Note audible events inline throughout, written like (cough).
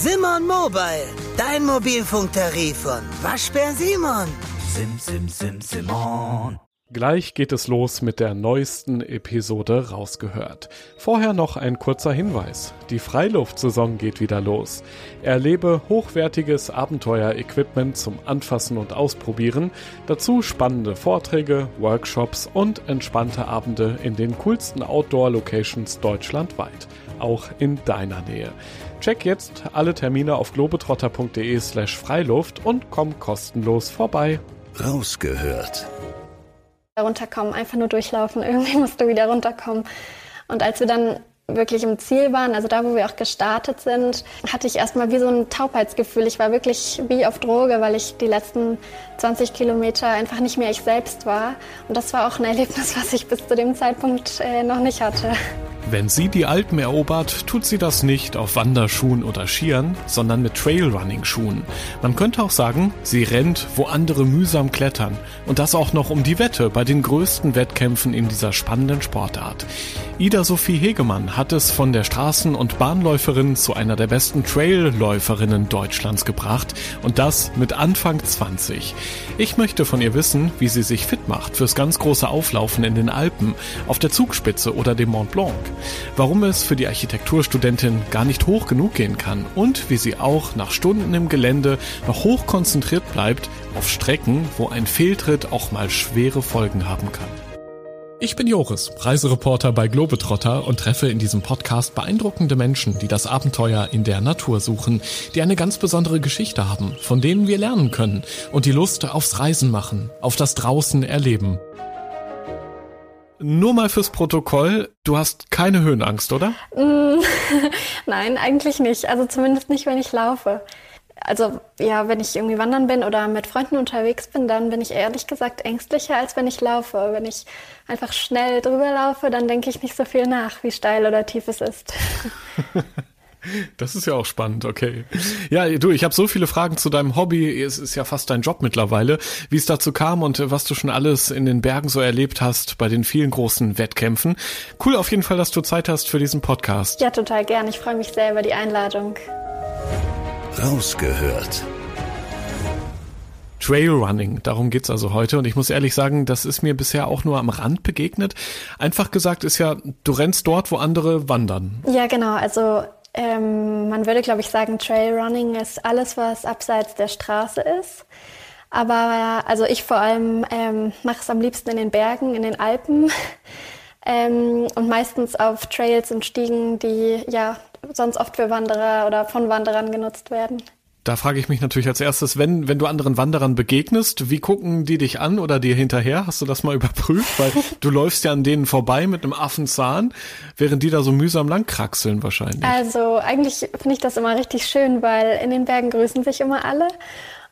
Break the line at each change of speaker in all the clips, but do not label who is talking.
Simon Mobile, dein Mobilfunktarif von Waschbär Simon.
Sim, sim, sim, Simon.
Gleich geht es los mit der neuesten Episode rausgehört. Vorher noch ein kurzer Hinweis. Die Freiluftsaison geht wieder los. Erlebe hochwertiges Abenteuer-Equipment zum Anfassen und Ausprobieren, dazu spannende Vorträge, Workshops und entspannte Abende in den coolsten Outdoor-Locations deutschlandweit, auch in deiner Nähe. Check jetzt alle Termine auf globetrotter.de slash Freiluft und komm kostenlos vorbei.
Rausgehört
runterkommen, einfach nur durchlaufen. (laughs) Irgendwie musst du wieder runterkommen. Und als wir dann wirklich im Ziel waren, also da, wo wir auch gestartet sind, hatte ich erstmal wie so ein Taubheitsgefühl. Ich war wirklich wie auf Droge, weil ich die letzten 20 Kilometer einfach nicht mehr ich selbst war. Und das war auch ein Erlebnis, was ich bis zu dem Zeitpunkt äh, noch nicht hatte.
Wenn sie die Alpen erobert, tut sie das nicht auf Wanderschuhen oder Skiern, sondern mit Trailrunning-Schuhen. Man könnte auch sagen, sie rennt, wo andere mühsam klettern. Und das auch noch um die Wette bei den größten Wettkämpfen in dieser spannenden Sportart. Ida Sophie Hegemann hat es von der Straßen- und Bahnläuferin zu einer der besten Trailläuferinnen Deutschlands gebracht und das mit Anfang 20. Ich möchte von ihr wissen, wie sie sich fit macht fürs ganz große Auflaufen in den Alpen, auf der Zugspitze oder dem Mont Blanc warum es für die Architekturstudentin gar nicht hoch genug gehen kann und wie sie auch nach Stunden im Gelände noch hoch konzentriert bleibt auf Strecken, wo ein Fehltritt auch mal schwere Folgen haben kann. Ich bin Joris, Reisereporter bei Globetrotter und treffe in diesem Podcast beeindruckende Menschen, die das Abenteuer in der Natur suchen, die eine ganz besondere Geschichte haben, von denen wir lernen können und die Lust aufs Reisen machen, auf das Draußen erleben. Nur mal fürs Protokoll, du hast keine Höhenangst, oder?
Mm, (laughs) nein, eigentlich nicht. Also zumindest nicht, wenn ich laufe. Also ja, wenn ich irgendwie wandern bin oder mit Freunden unterwegs bin, dann bin ich ehrlich gesagt ängstlicher, als wenn ich laufe. Wenn ich einfach schnell drüber laufe, dann denke ich nicht so viel nach, wie steil oder tief es ist. (laughs)
Das ist ja auch spannend, okay. Ja, du, ich habe so viele Fragen zu deinem Hobby. Es ist ja fast dein Job mittlerweile. Wie es dazu kam und was du schon alles in den Bergen so erlebt hast bei den vielen großen Wettkämpfen. Cool auf jeden Fall, dass du Zeit hast für diesen Podcast.
Ja, total gern. Ich freue mich sehr über die Einladung.
Rausgehört.
Trailrunning, darum geht's also heute. Und ich muss ehrlich sagen, das ist mir bisher auch nur am Rand begegnet. Einfach gesagt ist ja, du rennst dort, wo andere wandern.
Ja, genau. Also ähm, man würde, glaube ich, sagen, Trailrunning ist alles, was abseits der Straße ist. Aber also ich vor allem ähm, mache es am liebsten in den Bergen, in den Alpen (laughs) ähm, und meistens auf Trails und Stiegen, die ja sonst oft für Wanderer oder von Wanderern genutzt werden.
Da frage ich mich natürlich als erstes, wenn, wenn du anderen Wanderern begegnest, wie gucken die dich an oder dir hinterher? Hast du das mal (laughs) überprüft? Weil du läufst ja an denen vorbei mit einem Affenzahn, während die da so mühsam langkraxeln wahrscheinlich.
Also eigentlich finde ich das immer richtig schön, weil in den Bergen grüßen sich immer alle.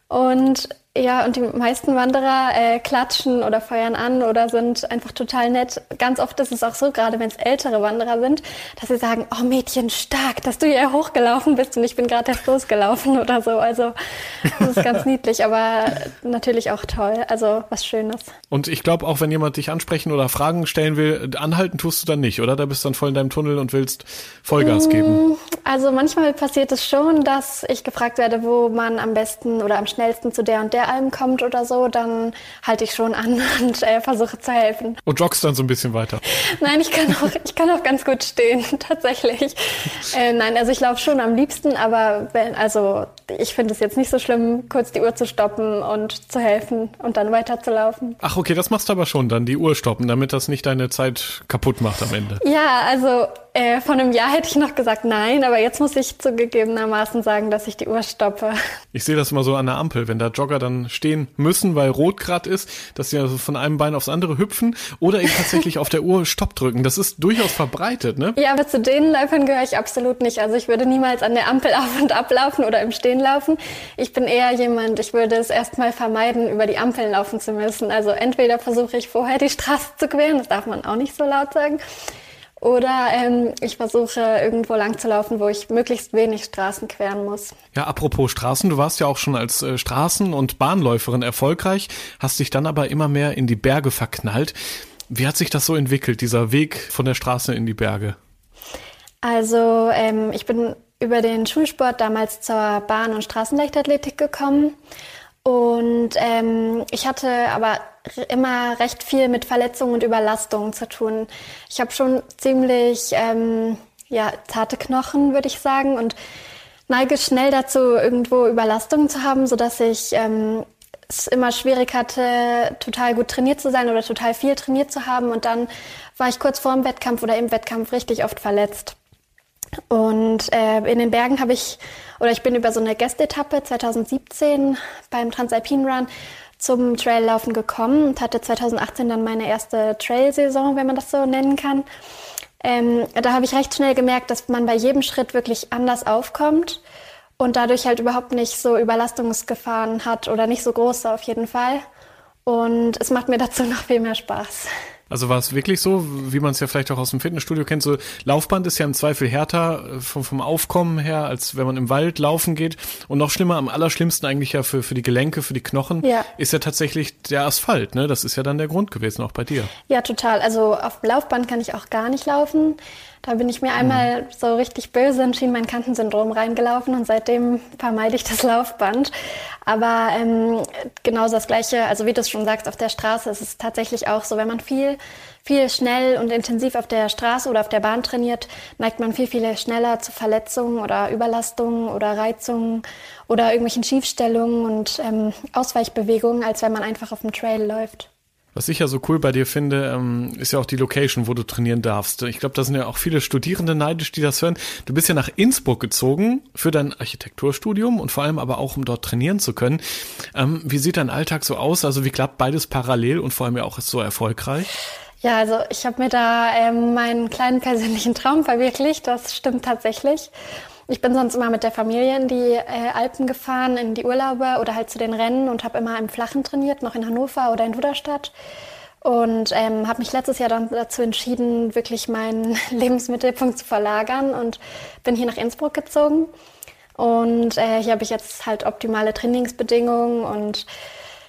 Und ja, und die meisten Wanderer äh, klatschen oder feuern an oder sind einfach total nett. Ganz oft ist es auch so, gerade wenn es ältere Wanderer sind, dass sie sagen, oh Mädchen, stark, dass du hier hochgelaufen bist und ich bin gerade erst losgelaufen (laughs) oder so. Also das ist ganz niedlich, aber natürlich auch toll. Also was Schönes.
Und ich glaube, auch wenn jemand dich ansprechen oder Fragen stellen will, anhalten tust du dann nicht, oder? Da bist du dann voll in deinem Tunnel und willst Vollgas geben. Mm,
also manchmal passiert es schon, dass ich gefragt werde, wo man am besten oder am schnellsten zu der und der Alm kommt oder so, dann halte ich schon an (laughs) und äh, versuche zu helfen.
Und joggst dann so ein bisschen weiter? (laughs)
Nein, ich kann auch, ich kann auch ganz gut stehen, (laughs) tatsächlich. Äh, nein, also ich laufe schon am liebsten, aber wenn, also ich finde es jetzt nicht so schlimm, kurz die Uhr zu stoppen und zu helfen und dann weiterzulaufen.
Ach, okay, das machst du aber schon, dann die Uhr stoppen, damit das nicht deine Zeit kaputt macht am Ende.
Ja, also äh, vor einem Jahr hätte ich noch gesagt nein, aber jetzt muss ich zugegebenermaßen sagen, dass ich die Uhr stoppe. (laughs)
Ich sehe das immer so an der Ampel, wenn da Jogger dann stehen müssen, weil rot grad ist, dass sie also von einem Bein aufs andere hüpfen oder eben tatsächlich (laughs) auf der Uhr Stopp drücken. Das ist durchaus verbreitet, ne?
Ja, aber zu den Läufern gehöre ich absolut nicht. Also ich würde niemals an der Ampel (laughs) auf und ab laufen oder im Stehen laufen. Ich bin eher jemand, ich würde es erstmal vermeiden, über die Ampeln laufen zu müssen. Also entweder versuche ich vorher die Straße zu queren, das darf man auch nicht so laut sagen. Oder ähm, ich versuche irgendwo lang zu laufen, wo ich möglichst wenig Straßen queren muss.
Ja, apropos Straßen, du warst ja auch schon als äh, Straßen- und Bahnläuferin erfolgreich, hast dich dann aber immer mehr in die Berge verknallt. Wie hat sich das so entwickelt, dieser Weg von der Straße in die Berge?
Also ähm, ich bin über den Schulsport damals zur Bahn- und Straßenleichtathletik gekommen. Und ähm, ich hatte aber immer recht viel mit Verletzungen und Überlastungen zu tun. Ich habe schon ziemlich ähm, ja, zarte Knochen, würde ich sagen, und neige schnell dazu, irgendwo Überlastungen zu haben, sodass ich ähm, es immer schwierig hatte, total gut trainiert zu sein oder total viel trainiert zu haben. Und dann war ich kurz vor dem Wettkampf oder im Wettkampf richtig oft verletzt. Und äh, in den Bergen habe ich, oder ich bin über so eine Gästetappe 2017 beim Transalpine Run zum Traillaufen gekommen und hatte 2018 dann meine erste Trail-Saison, wenn man das so nennen kann. Ähm, da habe ich recht schnell gemerkt, dass man bei jedem Schritt wirklich anders aufkommt und dadurch halt überhaupt nicht so Überlastungsgefahren hat oder nicht so große auf jeden Fall. Und es macht mir (laughs) dazu noch viel mehr Spaß.
Also war es wirklich so, wie man es ja vielleicht auch aus dem Fitnessstudio kennt, so Laufband ist ja im Zweifel härter äh, vom, vom Aufkommen her, als wenn man im Wald laufen geht. Und noch schlimmer, am allerschlimmsten eigentlich ja für, für die Gelenke, für die Knochen, ja. ist ja tatsächlich der Asphalt. Ne? Das ist ja dann der Grund gewesen, auch bei dir.
Ja, total. Also auf dem Laufband kann ich auch gar nicht laufen. Da bin ich mir einmal so richtig böse in Schienbeinkantensyndrom reingelaufen und seitdem vermeide ich das Laufband. Aber ähm, genauso das Gleiche, also wie du es schon sagst, auf der Straße ist es tatsächlich auch so, wenn man viel, viel schnell und intensiv auf der Straße oder auf der Bahn trainiert, neigt man viel, viel schneller zu Verletzungen oder Überlastungen oder Reizungen oder irgendwelchen Schiefstellungen und ähm, Ausweichbewegungen, als wenn man einfach auf dem Trail läuft.
Was ich ja so cool bei dir finde, ähm, ist ja auch die Location, wo du trainieren darfst. Ich glaube, da sind ja auch viele Studierende neidisch, die das hören. Du bist ja nach Innsbruck gezogen für dein Architekturstudium und vor allem aber auch, um dort trainieren zu können. Ähm, wie sieht dein Alltag so aus? Also wie klappt beides parallel und vor allem ja auch so erfolgreich?
Ja, also ich habe mir da ähm, meinen kleinen persönlichen Traum verwirklicht. Das stimmt tatsächlich. Ich bin sonst immer mit der Familie in die äh, Alpen gefahren, in die Urlaube oder halt zu den Rennen und habe immer im Flachen trainiert, noch in Hannover oder in Duderstadt. Und ähm, habe mich letztes Jahr dann dazu entschieden, wirklich meinen (laughs) Lebensmittelpunkt zu verlagern und bin hier nach Innsbruck gezogen. Und äh, hier habe ich jetzt halt optimale Trainingsbedingungen und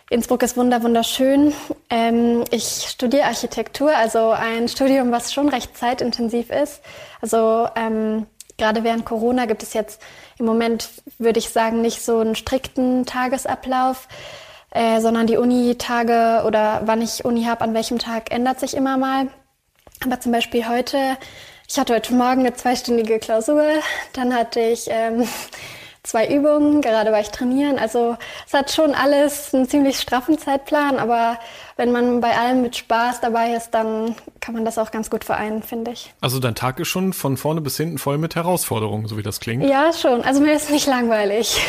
Innsbruck ist wunder wunderschön. Ähm, ich studiere Architektur, also ein Studium, was schon recht zeitintensiv ist. Also ähm, Gerade während Corona gibt es jetzt im Moment, würde ich sagen, nicht so einen strikten Tagesablauf, äh, sondern die Uni-Tage oder wann ich Uni habe, an welchem Tag ändert sich immer mal. Aber zum Beispiel heute, ich hatte heute Morgen eine zweistündige Klausur, dann hatte ich ähm, zwei Übungen, gerade war ich trainieren. Also es hat schon alles einen ziemlich straffen Zeitplan, aber wenn man bei allem mit Spaß dabei ist, dann kann man das auch ganz gut vereinen, finde ich.
Also dein Tag ist schon von vorne bis hinten voll mit Herausforderungen, so wie das klingt.
Ja, schon. Also mir ist nicht langweilig.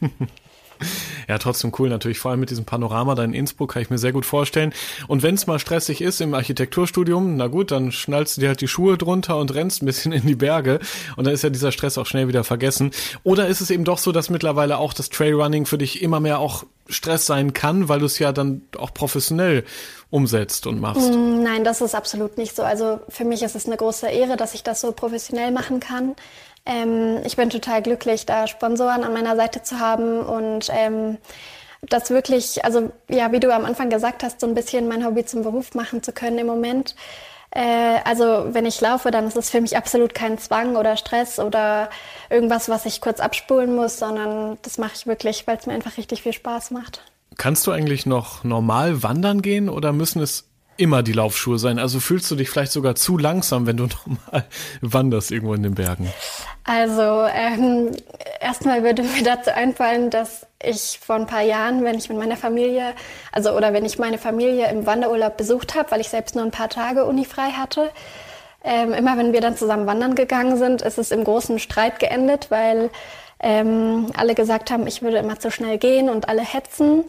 (laughs) (laughs)
Ja, trotzdem cool natürlich, vor allem mit diesem Panorama da in Innsbruck kann ich mir sehr gut vorstellen. Und wenn es mal stressig ist im Architekturstudium, na gut, dann schnallst du dir halt die Schuhe drunter und rennst ein bisschen (laughs) in die Berge und dann ist ja dieser Stress auch schnell wieder vergessen. Oder ist es eben doch so, dass mittlerweile auch das Trailrunning für dich immer mehr auch Stress sein kann, weil du es ja dann auch professionell umsetzt und machst?
Mm, nein, das ist absolut nicht so. Also für mich ist es eine große Ehre, dass ich das so professionell machen kann. Ähm, ich bin total glücklich, da Sponsoren an meiner Seite zu haben und ähm, das wirklich, also ja, wie du am Anfang gesagt hast, so ein bisschen mein Hobby zum Beruf machen zu können im Moment. Äh, also wenn ich laufe, dann ist es für mich absolut kein Zwang oder Stress oder irgendwas, was ich kurz abspulen muss, sondern das mache ich wirklich, weil es mir einfach richtig viel Spaß macht.
Kannst du eigentlich noch normal wandern gehen oder müssen es immer die Laufschuhe sein? Also fühlst du dich vielleicht sogar zu langsam, wenn du (laughs) normal wanderst irgendwo in den Bergen?
Also ähm, erstmal würde mir dazu einfallen, dass ich vor ein paar Jahren, wenn ich mit meiner Familie, also oder wenn ich meine Familie im Wanderurlaub besucht habe, weil ich selbst nur ein paar Tage unifrei hatte, ähm, immer wenn wir dann zusammen wandern gegangen sind, ist es im großen Streit geendet, weil ähm, alle gesagt haben, ich würde immer zu schnell gehen und alle hetzen.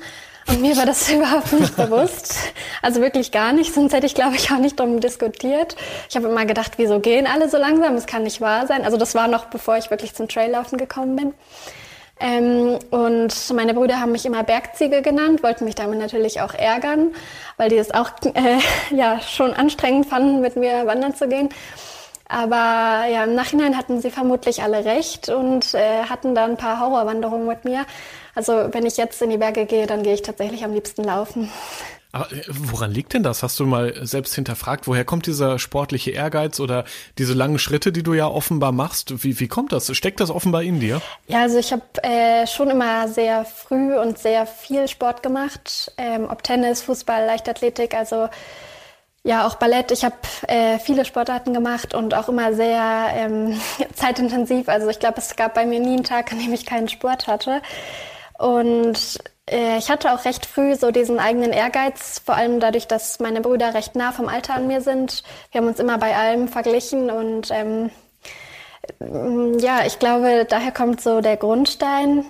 Und mir war das (laughs) überhaupt nicht bewusst. Also wirklich gar nicht, sonst hätte ich, glaube ich, auch nicht drum diskutiert. Ich habe immer gedacht, wieso gehen alle so langsam? Das kann nicht wahr sein. Also das war noch, bevor ich wirklich zum Traillaufen gekommen bin. Ähm, und meine Brüder haben mich immer Bergziege genannt, wollten mich damit natürlich auch ärgern, weil die es auch äh, (laughs) ja, schon anstrengend fanden, mit mir wandern zu gehen. Aber ja, im Nachhinein hatten sie vermutlich alle recht und äh, hatten da ein paar Horrorwanderungen mit mir. Also wenn ich jetzt in die Berge gehe, dann gehe ich tatsächlich am liebsten laufen.
Aber äh, woran liegt denn das? Hast du mal selbst hinterfragt, woher kommt dieser sportliche Ehrgeiz oder diese langen Schritte, die du ja offenbar machst? Wie, wie kommt das? Steckt das offenbar in dir?
Ja, also ich habe äh, schon immer sehr früh und sehr viel Sport gemacht, ähm, ob Tennis, Fußball, Leichtathletik, also ja, auch Ballett. Ich habe äh, viele Sportarten gemacht und auch immer sehr ähm, (laughs) zeitintensiv. Also ich glaube, es gab bei mir nie einen Tag, an dem ich keinen Sport hatte. Und äh, ich hatte auch recht früh so diesen eigenen Ehrgeiz, vor allem dadurch, dass meine Brüder recht nah vom Alter an mir sind. Wir haben uns immer bei allem verglichen und ähm, ja, ich glaube, daher kommt so der Grundstein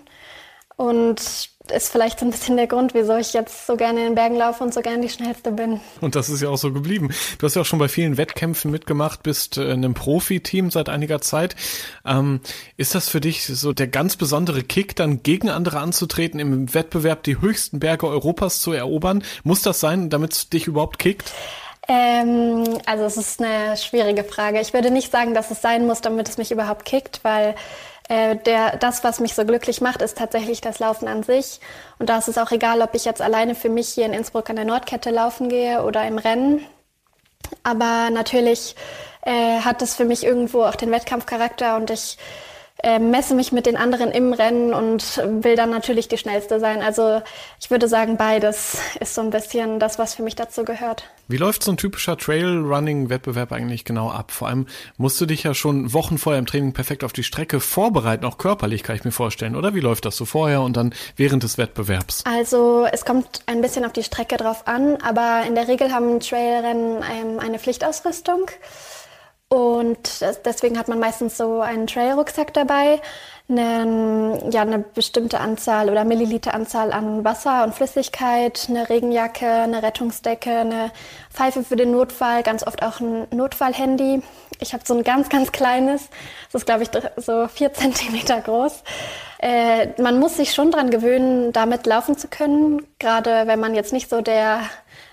und ist vielleicht so ein bisschen der Grund, wieso ich jetzt so gerne in den Bergen laufe und so gerne die schnellste bin.
Und das ist ja auch so geblieben. Du hast ja auch schon bei vielen Wettkämpfen mitgemacht, bist äh, in einem Profiteam seit einiger Zeit. Ähm, ist das für dich so der ganz besondere Kick, dann gegen andere anzutreten, im Wettbewerb die höchsten Berge Europas zu erobern? Muss das sein, damit es dich überhaupt kickt?
Ähm, also es ist eine schwierige Frage. Ich würde nicht sagen, dass es sein muss, damit es mich überhaupt kickt, weil äh, der, das, was mich so glücklich macht, ist tatsächlich das Laufen an sich. Und da ist es auch egal, ob ich jetzt alleine für mich hier in Innsbruck an der Nordkette laufen gehe oder im Rennen. Aber natürlich äh, hat es für mich irgendwo auch den Wettkampfcharakter und ich äh, messe mich mit den anderen im Rennen und will dann natürlich die schnellste sein. Also ich würde sagen, beides ist so ein bisschen das, was für mich dazu gehört.
Wie läuft so ein typischer Trailrunning-Wettbewerb eigentlich genau ab? Vor allem musst du dich ja schon Wochen vorher im Training perfekt auf die Strecke vorbereiten, auch körperlich kann ich mir vorstellen, oder? Wie läuft das so vorher und dann während des Wettbewerbs?
Also es kommt ein bisschen auf die Strecke drauf an, aber in der Regel haben Trailrennen ähm, eine Pflichtausrüstung. Und deswegen hat man meistens so einen Trail-Rucksack dabei, eine, ja, eine bestimmte Anzahl oder Milliliteranzahl an Wasser und Flüssigkeit, eine Regenjacke, eine Rettungsdecke, eine Pfeife für den Notfall, ganz oft auch ein Notfallhandy. Ich habe so ein ganz, ganz kleines, das ist, glaube ich, so vier (laughs) Zentimeter groß. Äh, man muss sich schon dran gewöhnen, damit laufen zu können, gerade wenn man jetzt nicht so der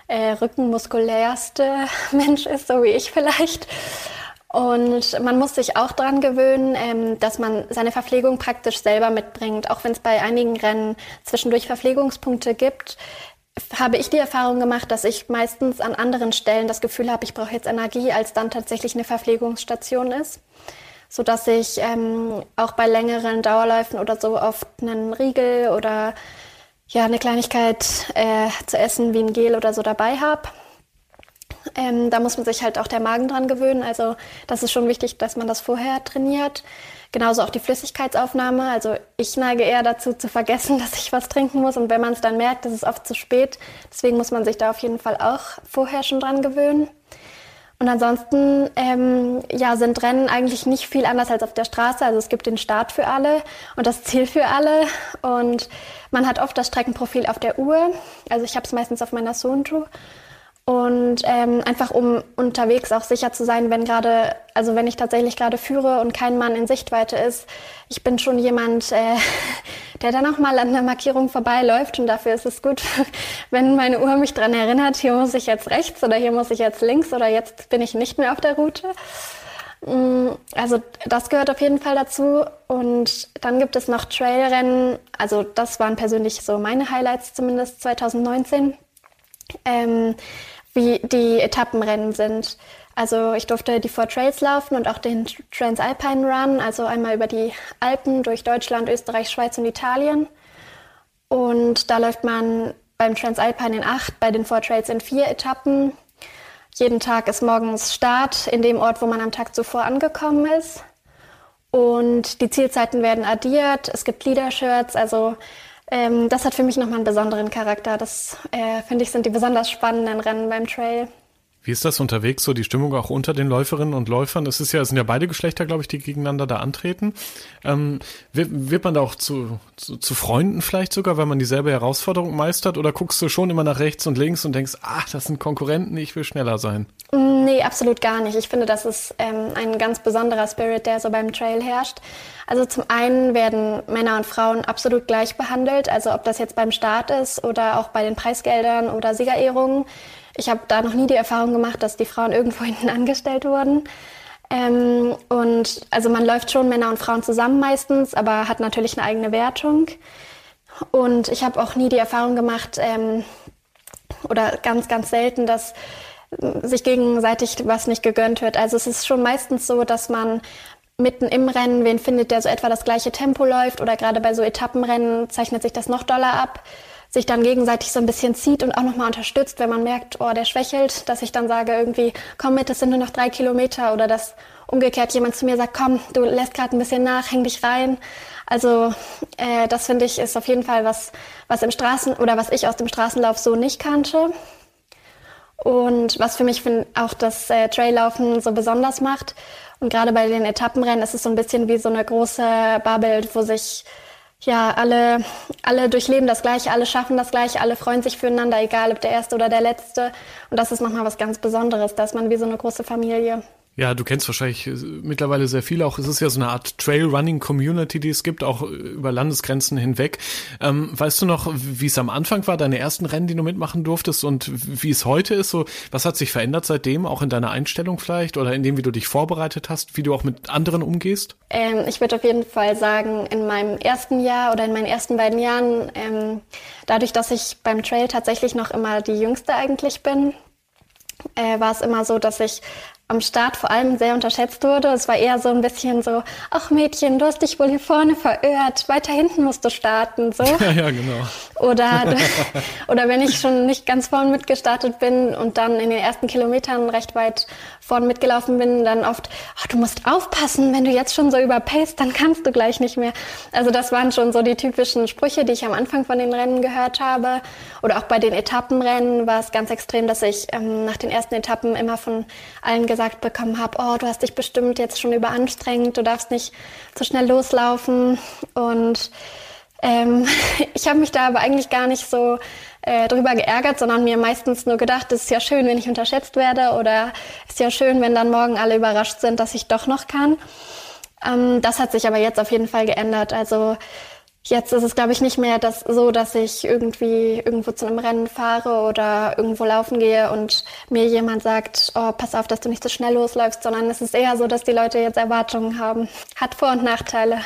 äh, rückenmuskulärste (laughs) Mensch ist, so wie ich vielleicht. Und man muss sich auch daran gewöhnen, ähm, dass man seine Verpflegung praktisch selber mitbringt. Auch wenn es bei einigen Rennen zwischendurch Verpflegungspunkte gibt, habe ich die Erfahrung gemacht, dass ich meistens an anderen Stellen das Gefühl habe, ich brauche jetzt Energie, als dann tatsächlich eine Verpflegungsstation ist. So dass ich ähm, auch bei längeren Dauerläufen oder so oft einen Riegel oder ja, eine Kleinigkeit äh, zu essen wie ein Gel oder so dabei habe. Ähm, da muss man sich halt auch der Magen dran gewöhnen. Also das ist schon wichtig, dass man das vorher trainiert. Genauso auch die Flüssigkeitsaufnahme. Also ich neige eher dazu zu vergessen, (laughs) dass ich was trinken muss. Und wenn man es dann merkt, ist es oft zu spät. Deswegen muss man sich da auf jeden Fall auch vorher schon dran gewöhnen. Und ansonsten ähm, ja, sind Rennen eigentlich nicht viel anders als auf der Straße. Also es gibt den Start für alle und das Ziel für alle. Und man hat oft das Streckenprofil auf der Uhr. Also ich habe es meistens auf meiner Sonju. Und ähm, einfach um unterwegs auch sicher zu sein, wenn gerade, also wenn ich tatsächlich gerade führe und kein Mann in Sichtweite ist. Ich bin schon jemand, äh, (laughs) der dann auch mal an der Markierung vorbeiläuft und dafür ist es gut, (laughs) wenn meine Uhr mich dran erinnert, hier muss ich jetzt rechts oder hier muss ich jetzt links oder jetzt bin ich nicht mehr auf der Route. Mm, also das gehört auf jeden Fall dazu. Und dann gibt es noch Trailrennen. Also das waren persönlich so meine Highlights zumindest 2019. Ähm, wie die Etappenrennen sind. Also ich durfte die Four Trails laufen und auch den Transalpine Run, also einmal über die Alpen durch Deutschland, Österreich, Schweiz und Italien. Und da läuft man beim Transalpine in acht, bei den Four Trails in vier Etappen. Jeden Tag ist morgens Start in dem Ort, wo man am Tag zuvor angekommen ist. Und die Zielzeiten werden addiert. Es gibt Leader-Shirts, also ähm, das hat für mich nochmal einen besonderen Charakter. Das, äh, finde ich, sind die besonders spannenden Rennen beim Trail.
Wie ist das unterwegs, so die Stimmung auch unter den Läuferinnen und Läufern? Es ist ja, es sind ja beide Geschlechter, glaube ich, die gegeneinander da antreten. Ähm, wird, wird man da auch zu, zu, zu Freunden vielleicht sogar, weil man dieselbe Herausforderung meistert? Oder guckst du schon immer nach rechts und links und denkst, ach, das sind Konkurrenten, ich will schneller sein?
Nee, absolut gar nicht. Ich finde, das ist ähm, ein ganz besonderer Spirit, der so beim Trail herrscht. Also zum einen werden Männer und Frauen absolut gleich behandelt. Also ob das jetzt beim Start ist oder auch bei den Preisgeldern oder Siegerehrungen. Ich habe da noch nie die Erfahrung gemacht, dass die Frauen irgendwo (laughs) hinten angestellt wurden. Ähm, und also man läuft schon Männer und Frauen zusammen meistens, aber hat natürlich eine eigene Wertung. Und ich habe auch nie die Erfahrung gemacht, ähm, oder ganz, ganz selten, dass sich gegenseitig was nicht gegönnt wird. Also es ist schon meistens so, dass man mitten im Rennen wen findet, der so etwa das gleiche Tempo läuft oder gerade bei so Etappenrennen zeichnet sich das noch doller ab, sich dann gegenseitig so ein bisschen zieht und auch nochmal unterstützt, wenn man merkt, oh, der schwächelt, dass ich dann sage irgendwie, komm mit, es sind nur noch drei Kilometer oder dass umgekehrt jemand zu mir sagt, komm, du lässt gerade ein bisschen nach, häng dich rein. Also äh, das finde ich ist auf jeden Fall was, was im Straßen oder was ich aus dem Straßenlauf so nicht kannte. Und was für mich find, auch das äh, Traillaufen so besonders macht. Und gerade bei den Etappenrennen ist es so ein bisschen wie so eine große Bubble, wo sich ja alle, alle durchleben das Gleiche, alle schaffen das Gleiche, alle freuen sich füreinander, egal ob der Erste oder der Letzte. Und das ist nochmal was ganz Besonderes, da ist man wie so eine große Familie.
Ja, du kennst wahrscheinlich äh, mittlerweile sehr viele. Auch es ist ja so eine Art Trail-Running-Community, die es gibt, auch äh, über Landesgrenzen hinweg. Ähm, weißt du noch, wie es am Anfang war, deine ersten Rennen, die du mitmachen durftest und wie es heute ist? So, was hat sich verändert seitdem, auch in deiner Einstellung vielleicht oder in dem, wie du dich vorbereitet hast, wie du auch mit anderen umgehst?
Ähm, ich würde auf jeden Fall sagen, in meinem ersten Jahr oder in meinen ersten beiden Jahren, ähm, dadurch, dass ich beim Trail tatsächlich noch immer die Jüngste eigentlich bin, äh, war es immer so, dass ich am Start vor allem sehr unterschätzt wurde. Es war eher so ein bisschen so, ach Mädchen, du hast dich wohl hier vorne verirrt, weiter hinten musst du starten, so. (laughs)
Ja, ja, genau.
Oder, (laughs) oder wenn ich schon nicht ganz vorne mitgestartet bin und dann in den ersten Kilometern recht weit vorne mitgelaufen bin, dann oft, ach, du musst aufpassen, wenn du jetzt schon so überpaced, dann kannst du gleich nicht mehr. Also das waren schon so die typischen Sprüche, die ich am Anfang von den Rennen gehört habe. Oder auch bei den Etappenrennen war es ganz extrem, dass ich ähm, nach den ersten Etappen immer von allen gesagt bekommen habe, oh, du hast dich bestimmt jetzt schon überanstrengt, du darfst nicht so schnell loslaufen. Und ähm, (laughs) ich habe mich da aber eigentlich gar nicht so äh, drüber geärgert, sondern mir meistens nur gedacht, es ist ja schön, wenn ich unterschätzt werde oder es ist ja schön, wenn dann morgen alle überrascht sind, dass ich doch noch kann. Ähm, das hat sich aber jetzt auf jeden Fall geändert. Also Jetzt ist es, glaube ich, nicht mehr das, so, dass ich irgendwie irgendwo zu einem Rennen fahre oder irgendwo laufen gehe und mir jemand sagt, oh, pass auf, dass du nicht so schnell losläufst, sondern es ist eher so, dass die Leute jetzt Erwartungen haben. Hat Vor- und Nachteile.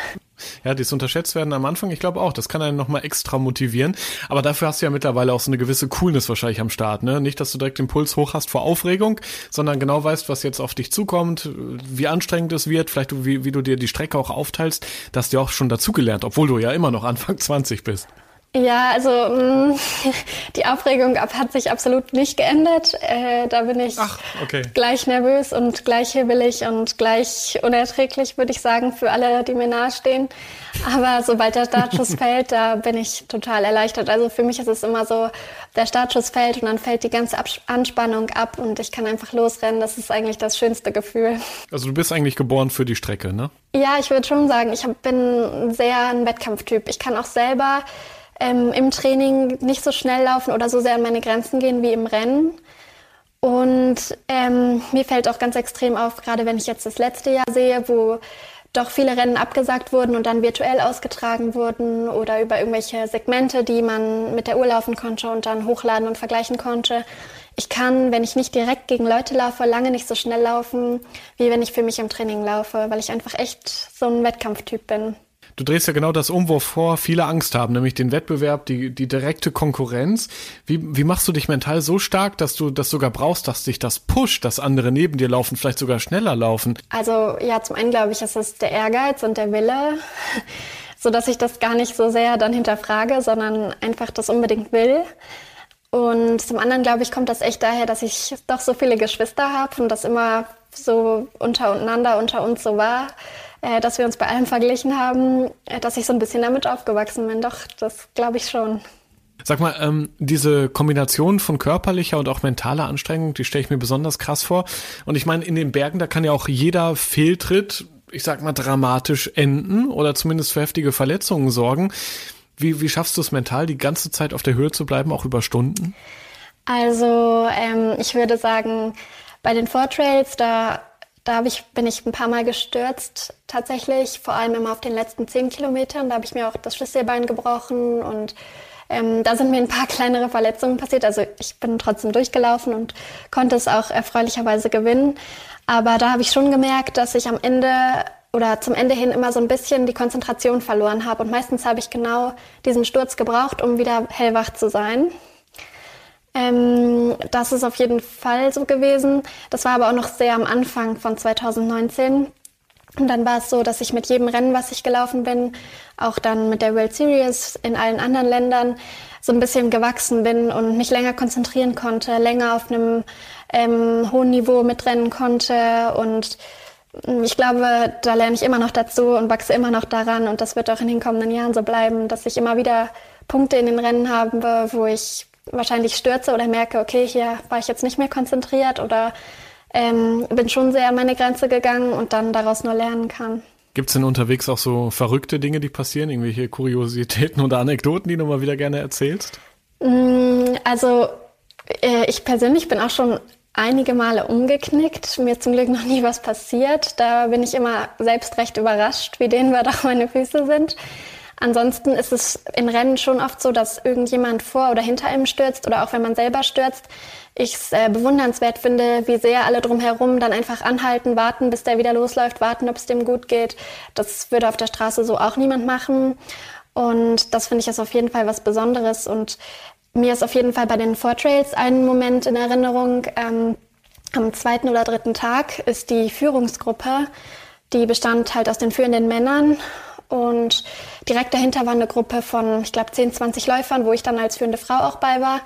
Ja, dieses unterschätzt werden am Anfang, ich glaube auch, das kann einen nochmal extra motivieren. Aber dafür hast du ja mittlerweile auch so eine gewisse Coolness wahrscheinlich am Start, ne? Nicht, dass du direkt den Puls hoch hast vor Aufregung, sondern genau weißt, was jetzt auf dich zukommt, wie anstrengend es wird, vielleicht wie, wie du dir die Strecke auch aufteilst. Das hast du auch schon dazugelernt, obwohl du ja immer noch Anfang (laughs) 20 bist.
Ja, also mh, mm, (laughs) die Aufregung hat sich absolut nicht geändert. Äh, da bin ich
Ach, okay.
gleich nervös und gleich hibbelig und gleich unerträglich, würde ich sagen, für alle, die mir nahestehen. Aber sobald der Startschuss (laughs) fällt, da bin ich total erleichtert. Also für mich ist es immer so, der Startschuss fällt und dann fällt die ganze Abs Anspannung ab und ich kann einfach losrennen. Das ist eigentlich das schönste Gefühl.
Also du bist eigentlich geboren für die Strecke, ne?
Ja, ich würde schon sagen, ich hab, bin sehr ein Wettkampftyp. Ich kann auch selber ähm, im Training nicht so schnell laufen oder so sehr an meine Grenzen gehen wie im Rennen. Und ähm, mir fällt auch ganz extrem auf, gerade wenn ich jetzt das letzte Jahr sehe, wo doch viele Rennen abgesagt wurden und dann virtuell ausgetragen wurden oder über irgendwelche Segmente, die man mit der Uhr laufen konnte und dann hochladen und vergleichen konnte. Ich kann, wenn ich nicht direkt gegen Leute laufe, lange nicht so schnell laufen, wie wenn ich für mich im Training laufe, weil ich einfach echt so ein Wettkampftyp bin.
Du drehst ja genau das um, wovor viele Angst haben, nämlich den Wettbewerb, die, die direkte Konkurrenz. Wie, wie machst du dich mental so stark, dass du das sogar brauchst, dass dich das pusht, dass andere neben dir laufen, vielleicht sogar schneller laufen?
Also ja, zum einen glaube ich, ist es der Ehrgeiz und der Wille, (laughs) so dass ich das gar nicht so sehr dann hinterfrage, sondern einfach das unbedingt will. Und zum anderen glaube ich, kommt das echt daher, dass ich doch so viele Geschwister habe und das immer so untereinander unter uns so war äh, dass wir uns bei allem verglichen haben, äh, dass ich so ein bisschen damit aufgewachsen bin. Doch, das glaube ich schon.
Sag mal, ähm, diese Kombination von körperlicher und auch mentaler Anstrengung, die stelle ich mir besonders krass vor. Und ich meine, in den Bergen, da kann ja auch jeder Fehltritt, ich sag mal, dramatisch enden oder zumindest für heftige Verletzungen sorgen. Wie, wie schaffst du es mental, die ganze Zeit auf der Höhe zu bleiben, auch über Stunden?
Also, ähm, ich würde sagen, bei den Vortrails, da da ich, bin ich ein paar Mal gestürzt, tatsächlich, vor allem immer auf den letzten zehn Kilometern. Da habe ich mir auch das Schlüsselbein gebrochen und ähm, da sind mir ein paar kleinere Verletzungen passiert. Also ich bin trotzdem durchgelaufen und konnte es auch erfreulicherweise gewinnen. Aber da habe ich schon gemerkt, dass ich am Ende oder zum Ende hin immer so ein bisschen die Konzentration verloren habe. Und meistens habe ich genau diesen Sturz gebraucht, um wieder hellwach zu sein. Ähm, das ist auf jeden Fall so gewesen. Das war aber auch noch sehr am Anfang von 2019. Und dann war es so, dass ich mit jedem Rennen, was ich gelaufen bin, auch dann mit der World Series in allen anderen Ländern, so ein bisschen gewachsen bin und mich länger konzentrieren konnte, länger auf einem ähm, hohen Niveau mitrennen konnte. Und ich glaube, da lerne ich immer noch dazu und wachse immer noch daran. Und das wird auch in den kommenden Jahren so bleiben, dass ich immer wieder Punkte in den Rennen habe, wo ich wahrscheinlich stürze oder merke, okay, hier war ich jetzt nicht mehr konzentriert oder ähm, bin schon sehr an meine Grenze gegangen und dann daraus nur lernen kann.
Gibt es denn unterwegs auch so verrückte Dinge, die passieren? Irgendwelche Kuriositäten (laughs) oder Anekdoten, die du mal wieder gerne erzählst?
Mm, also äh, ich persönlich bin auch schon einige Male umgeknickt. Mir zum Glück noch nie was passiert. Da bin ich immer selbst recht überrascht, wie dehnbar doch (laughs) meine Füße sind. Ansonsten ist es in Rennen schon oft so, dass irgendjemand vor oder hinter einem stürzt oder auch wenn man selber stürzt. Ich es äh, bewundernswert finde, wie sehr alle drumherum dann einfach anhalten, warten, bis der wieder losläuft, warten, ob es dem gut geht. Das würde auf der Straße so auch niemand machen. Und das finde ich ist auf jeden Fall was Besonderes. Und mir ist auf jeden Fall bei den Vortrails ein Moment in Erinnerung. Ähm, am zweiten oder dritten Tag ist die Führungsgruppe, die bestand halt aus den führenden Männern und direkt dahinter war eine Gruppe von, ich glaube, 10, 20 Läufern, wo ich dann als führende Frau auch bei war.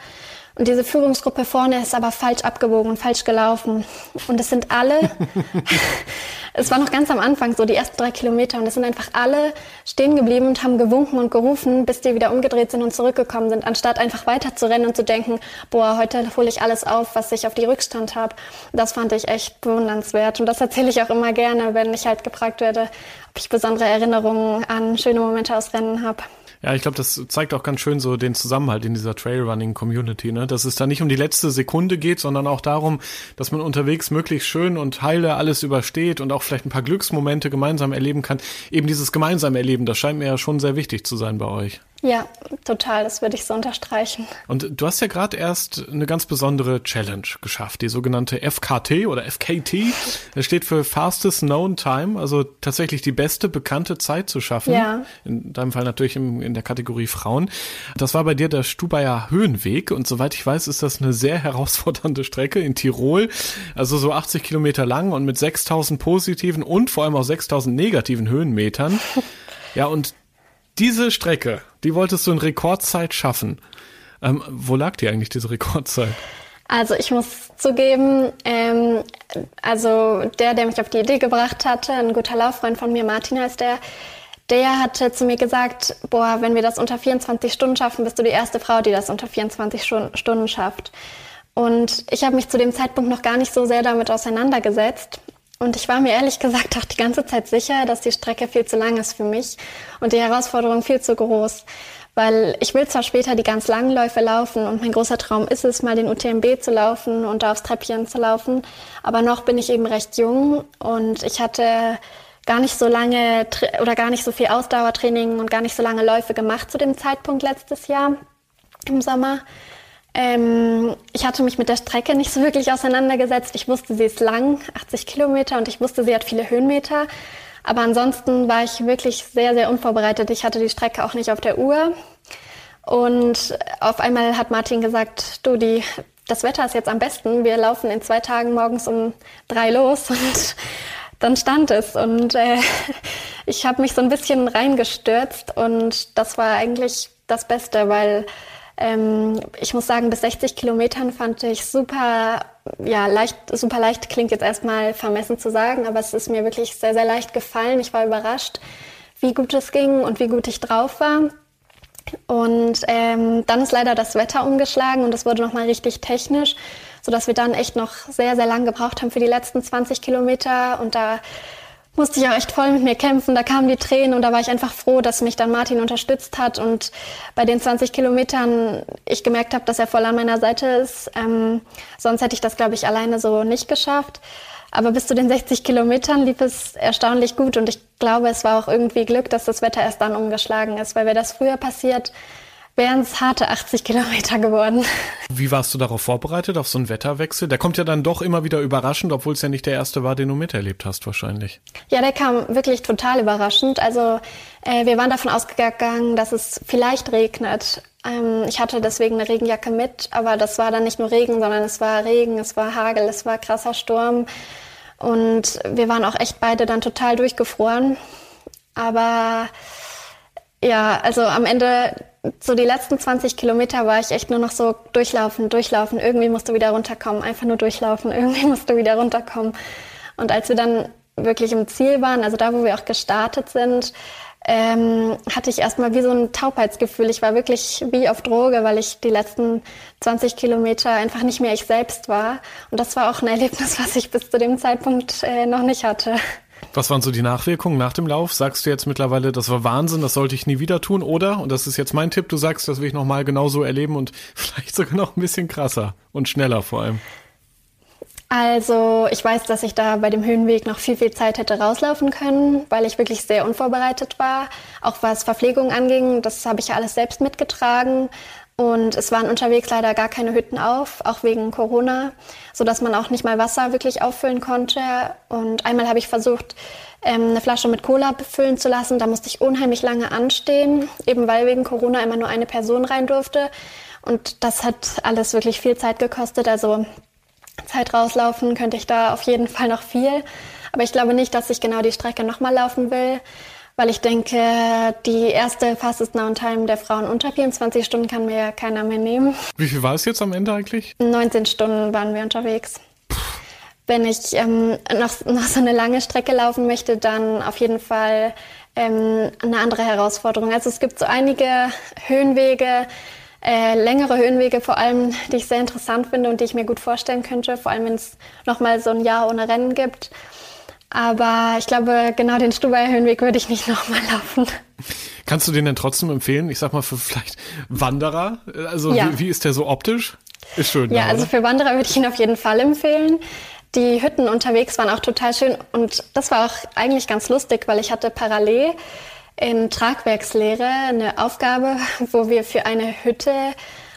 Und diese Führungsgruppe vorne ist aber falsch abgebogen und falsch gelaufen. Und es sind alle, (laughs) es war noch ganz am Anfang, so die ersten drei Kilometer, und es sind einfach alle stehen geblieben und haben gewunken und gerufen, bis die wieder umgedreht sind und zurückgekommen sind, anstatt einfach weiter zu rennen und zu denken, boah, heute hole ich alles auf, was ich auf die Rückstand habe. Das fand ich echt bewundernswert. Und das erzähle ich auch immer gerne, wenn ich halt gefragt werde, ob ich besondere Erinnerungen an schöne Momente aus Rennen habe.
Ja, ich glaube, das zeigt auch ganz schön so den Zusammenhalt in dieser Trailrunning-Community, ne? dass es da nicht um die letzte Sekunde geht, sondern auch darum, dass man unterwegs möglichst schön und heile alles übersteht und auch vielleicht ein paar Glücksmomente gemeinsam erleben kann. Eben dieses gemeinsame Erleben, das scheint mir ja schon sehr wichtig zu sein bei euch.
Ja, total, das würde ich so unterstreichen.
Und du hast ja gerade erst eine ganz besondere Challenge geschafft, die sogenannte FKT oder FKT. Das steht für Fastest Known Time, also tatsächlich die beste bekannte Zeit zu schaffen.
Ja.
In deinem Fall natürlich im, in der Kategorie Frauen. Das war bei dir der Stubaier Höhenweg und soweit ich weiß, ist das eine sehr herausfordernde Strecke in Tirol, also so 80 Kilometer lang und mit 6000 positiven und vor allem auch 6000 negativen Höhenmetern. (laughs) Ja, und diese Strecke, die wolltest du in Rekordzeit schaffen. Ähm, wo lag die eigentlich, diese Rekordzeit?
Also ich muss zugeben, ähm, also der, der mich auf die Idee gebracht hatte, ein guter Lauffreund von mir, Martin heißt der, der hatte zu mir gesagt, boah, wenn wir das unter 24 Stunden schaffen, bist du die erste Frau, die das unter 24 Stunden schafft. Und ich habe mich zu dem Zeitpunkt noch gar nicht so sehr damit auseinandergesetzt. Und ich war mir ehrlich gesagt auch die ganze Zeit sicher, dass die Strecke viel zu lang ist für mich und die Herausforderung viel zu groß. Weil ich will zwar später die ganz langen Läufe laufen und mein großer Traum ist es, mal den UTMB zu laufen und da aufs Treppchen zu laufen, aber noch bin ich eben recht jung und ich hatte gar nicht so lange oder gar nicht so viel Ausdauertraining und gar nicht so lange Läufe gemacht zu dem Zeitpunkt letztes Jahr im Sommer. Ähm, ich hatte mich mit der Strecke nicht so wirklich auseinandergesetzt. Ich wusste, sie ist lang, 80 Kilometer, und ich wusste, sie hat viele Höhenmeter. Aber ansonsten war ich wirklich sehr, sehr unvorbereitet. Ich hatte die Strecke auch nicht auf der Uhr. Und auf einmal hat Martin gesagt, du, die, das Wetter ist jetzt am besten. Wir laufen in zwei Tagen morgens um drei los. (laughs) Und dann stand es. Und äh, (laughs) ich habe mich so ein bisschen reingestürzt. Und das war eigentlich das Beste, weil ähm, ich muss sagen, bis 60 Kilometern fand ich super, ja, leicht, super leicht klingt jetzt erstmal vermessen zu sagen, aber es ist mir wirklich sehr, sehr leicht gefallen. Ich war überrascht, wie gut es ging und wie gut ich drauf war. Und ähm, dann ist leider das Wetter umgeschlagen und es wurde nochmal richtig technisch, sodass wir dann echt noch sehr, sehr lang gebraucht haben für die letzten 20 Kilometer. Und da musste ich auch echt voll mit mir kämpfen. Da kamen die Tränen und da war ich einfach froh, dass mich dann Martin unterstützt hat und bei den 20 Kilometern ich gemerkt habe, dass er voll an meiner Seite ist. Ähm, sonst hätte ich das, glaube ich, alleine so nicht geschafft. Aber bis zu den 60 Kilometern lief es erstaunlich gut und ich glaube, es war auch irgendwie Glück, dass das Wetter erst dann umgeschlagen ist, weil wäre das früher passiert, wären es harte 80 Kilometer geworden.
Wie warst du darauf vorbereitet, auf so einen Wetterwechsel? Der kommt ja dann doch immer wieder überraschend, obwohl es ja nicht der erste war, den du miterlebt hast, wahrscheinlich.
Ja, der kam wirklich total überraschend. Also äh, wir waren davon ausgegangen, dass es vielleicht regnet. Ähm, ich hatte deswegen eine Regenjacke mit, aber das war dann nicht nur Regen, sondern es war Regen, es war Hagel, es war krasser Sturm. Und wir waren auch echt beide dann total durchgefroren. Aber ja, also am Ende, so die letzten 20 Kilometer war ich echt nur noch so durchlaufen, durchlaufen. Irgendwie musst du wieder runterkommen, einfach nur durchlaufen, (laughs) irgendwie musst du wieder runterkommen. Und als wir dann wirklich im Ziel waren, also da, wo wir auch gestartet sind, ähm, hatte ich erstmal wie so ein Taubheitsgefühl. Ich war wirklich wie auf Droge, weil ich die letzten 20 Kilometer einfach nicht mehr ich selbst war. Und das war auch ein Erlebnis, (laughs) was ich bis zu dem Zeitpunkt äh, noch nicht hatte.
Was waren so die Nachwirkungen nach dem Lauf? Sagst du jetzt mittlerweile, das war Wahnsinn, das sollte ich nie wieder tun? Oder, und das ist jetzt mein Tipp, du sagst, das will ich nochmal genauso erleben und (laughs) vielleicht sogar noch ein bisschen krasser und schneller vor allem.
Also ich weiß, dass ich da bei dem Höhenweg noch viel, viel Zeit hätte rauslaufen können, weil ich wirklich sehr unvorbereitet war. Auch was Verpflegung anging, das habe ich ja alles selbst mitgetragen. Und es waren unterwegs leider gar keine Hütten auf, auch wegen Corona, so dass man auch nicht mal Wasser wirklich auffüllen konnte. Und einmal habe ich versucht, ähm, eine Flasche mit Cola befüllen zu lassen. Da musste ich unheimlich lange anstehen, eben weil wegen Corona immer nur eine Person rein durfte. Und das hat alles wirklich viel Zeit gekostet. Also Zeit rauslaufen könnte ich da auf jeden Fall noch viel. Aber ich glaube nicht, dass ich genau die Strecke nochmal laufen will, weil ich denke, die erste Fastest Now Time der Frauen unter 24 Stunden kann mir keiner mehr nehmen.
Wie viel war es jetzt am Ende eigentlich?
19 Stunden waren wir unterwegs. Wenn ich ähm, noch, noch so eine lange Strecke laufen möchte, dann auf jeden Fall ähm, eine andere Herausforderung. Also es gibt so einige Höhenwege, äh, längere Höhenwege vor allem, die ich sehr interessant finde und die ich mir gut vorstellen könnte, vor allem wenn es nochmal so ein Jahr ohne Rennen gibt. Aber ich glaube, genau den Stubaier Höhenweg würde ich nicht (laughs) nochmal laufen.
Kannst du den denn trotzdem empfehlen? Ich sag mal für vielleicht Wanderer. Also ja. wie, wie, ist der so optisch? Ist schön.
Ja, da, also für Wanderer würde ich ihn auf jeden Fall empfehlen. Die Hütten unterwegs waren auch total schön und das war auch eigentlich ganz lustig, weil ich hatte parallel in Tragwerkslehre eine Aufgabe, (laughs) wo wir für eine Hütte,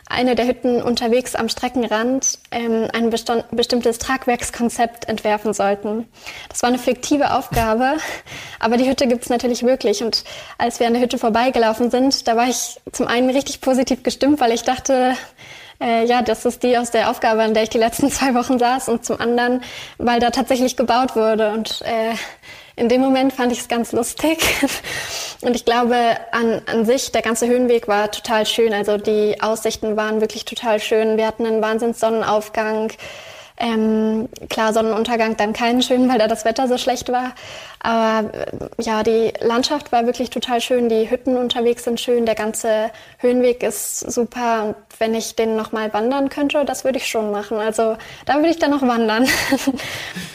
eine der Hütten unterwegs am Streckenrand, ähm, ein bestimmtes Tragwerkskonzept entwerfen sollten. Das war eine fiktive Aufgabe, (laughs) aber die Hütte gibt es natürlich wirklich. Und als wir an der Hütte vorbeigelaufen sind, da war ich zum einen richtig positiv gestimmt, weil ich dachte, äh, ja, das ist die aus der Aufgabe, an der ich die letzten (laughs) zwei Wochen saß und zum anderen, weil da tatsächlich gebaut wurde und äh, in dem Moment fand ich es ganz lustig. (laughs) Und ich glaube, an, an sich, der ganze Höhenweg war total schön. Also die Aussichten waren wirklich total schön. Wir hatten einen Wahnsinns Sonnenaufgang. Ähm, klar, Sonnenuntergang dann keinen schönen, weil da das Wetter so schlecht war. Aber äh, ja, die Landschaft war wirklich total schön. Die Hütten unterwegs sind schön. Der ganze Höhenweg ist super. Und wenn ich den nochmal wandern könnte, das würde ich schon machen. Also da würde ich dann noch wandern. (laughs)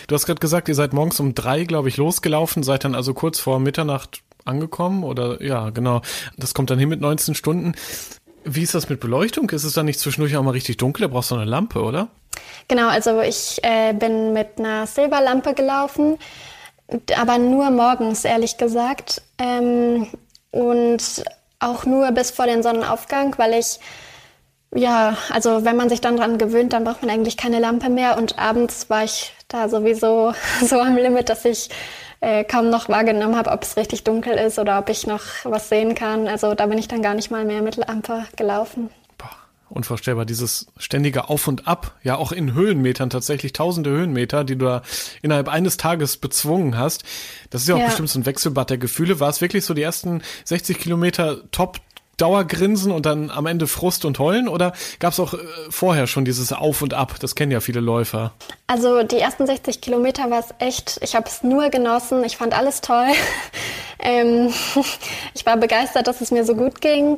Du hast gerade gesagt, ihr seid morgens um drei, glaube ich, losgelaufen, seid dann also kurz vor Mitternacht angekommen oder ja, genau. Das kommt dann hin mit 19 Stunden. Wie ist das mit Beleuchtung? Ist es dann nicht zwischendurch auch mal richtig dunkel? Da brauchst du eine Lampe, oder?
Genau, also ich äh, bin mit einer Silberlampe gelaufen, aber nur morgens, ehrlich gesagt. Ähm, und auch nur bis vor den Sonnenaufgang, weil ich ja, also wenn man sich dann dran gewöhnt, dann braucht man eigentlich keine Lampe mehr. Und abends war ich da sowieso (laughs) so am Limit, dass ich äh, kaum noch wahrgenommen habe, ob es richtig dunkel ist oder ob ich noch was sehen kann. Also da bin ich dann gar nicht mal mehr mit Lampe gelaufen.
Boah, unvorstellbar, dieses ständige Auf und Ab, ja auch in Höhenmetern, tatsächlich tausende Höhenmeter, die du da innerhalb eines Tages bezwungen hast. Das ist ja auch ja. bestimmt so ein Wechselbad der Gefühle. War es wirklich so die ersten 60 Kilometer top Dauergrinsen und dann am Ende Frust und Heulen oder gab es auch äh, vorher schon dieses Auf und Ab? Das kennen ja viele Läufer.
Also die ersten 60 Kilometer war es echt, ich habe es nur genossen, ich fand alles toll. (laughs) ähm, (laughs) ich war begeistert, dass es mir so gut ging.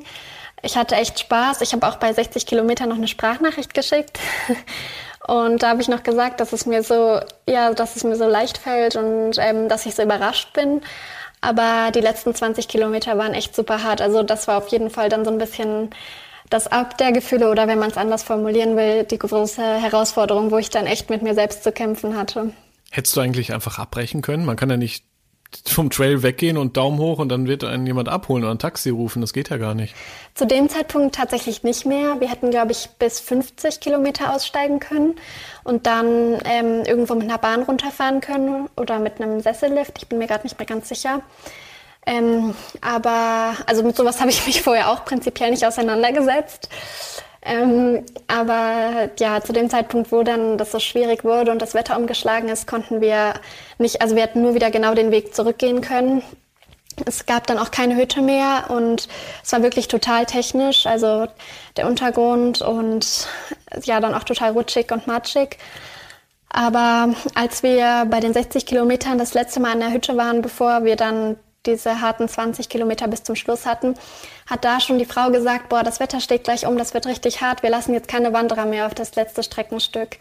Ich hatte echt Spaß. Ich habe auch bei 60 Kilometern noch eine Sprachnachricht geschickt. (laughs) Und da habe ich noch gesagt, dass es mir so, ja, dass es mir so leicht fällt und ähm, dass ich so überrascht bin. Aber die letzten 20 Kilometer waren echt super hart. Also das war auf jeden Fall dann so ein bisschen das Ab der Gefühle oder wenn man es anders formulieren will, die große Herausforderung, wo ich dann echt mit mir selbst zu kämpfen hatte.
Hättest du eigentlich einfach abbrechen können? Man kann ja nicht vom Trail weggehen und Daumen hoch und dann wird einen jemand abholen oder ein Taxi rufen. Das geht ja gar nicht.
Zu dem Zeitpunkt tatsächlich nicht mehr. Wir hätten, glaube ich, bis 50 Kilometer aussteigen können und dann ähm, irgendwo mit einer Bahn runterfahren können oder mit einem Sessellift. Ich bin mir gerade nicht mehr ganz sicher. Ähm, aber also mit sowas habe ich mich vorher auch prinzipiell nicht auseinandergesetzt. Ähm, aber ja, zu dem Zeitpunkt, wo dann das so schwierig wurde und das Wetter umgeschlagen ist, konnten wir nicht, also wir hätten nur wieder genau den Weg zurückgehen können. Es gab dann auch keine Hütte mehr und es war wirklich total technisch, also der Untergrund und ja, dann auch total rutschig und matschig. Aber als wir bei den 60 Kilometern das letzte Mal in der Hütte waren, bevor wir dann diese harten 20 Kilometer bis zum Schluss hatten, hat da schon die Frau gesagt, boah, das Wetter steht gleich um, das wird richtig hart, wir lassen jetzt keine Wanderer mehr auf das letzte Streckenstück.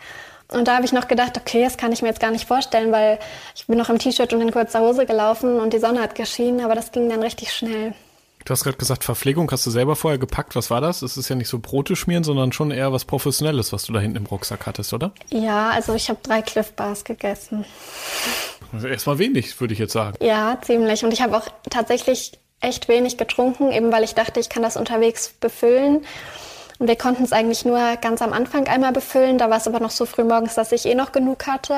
Und da habe ich noch gedacht, okay, das kann ich mir jetzt gar nicht vorstellen, weil ich bin noch im T-Shirt und in kurzer Hose gelaufen und die Sonne hat geschienen, aber das ging dann richtig schnell.
Du hast gerade gesagt, Verpflegung hast du selber vorher gepackt. Was war das? Es ist ja nicht so Brote schmieren, sondern schon eher was Professionelles, was du da hinten im Rucksack hattest, oder?
Ja, also ich habe drei Cliff Bars gegessen.
Also erstmal wenig, würde ich jetzt sagen.
Ja, ziemlich. Und ich habe auch tatsächlich echt wenig getrunken, eben weil ich dachte, ich kann das unterwegs befüllen. Und wir konnten es eigentlich nur ganz am Anfang einmal befüllen. Da war es aber noch so früh morgens, dass ich eh noch genug hatte.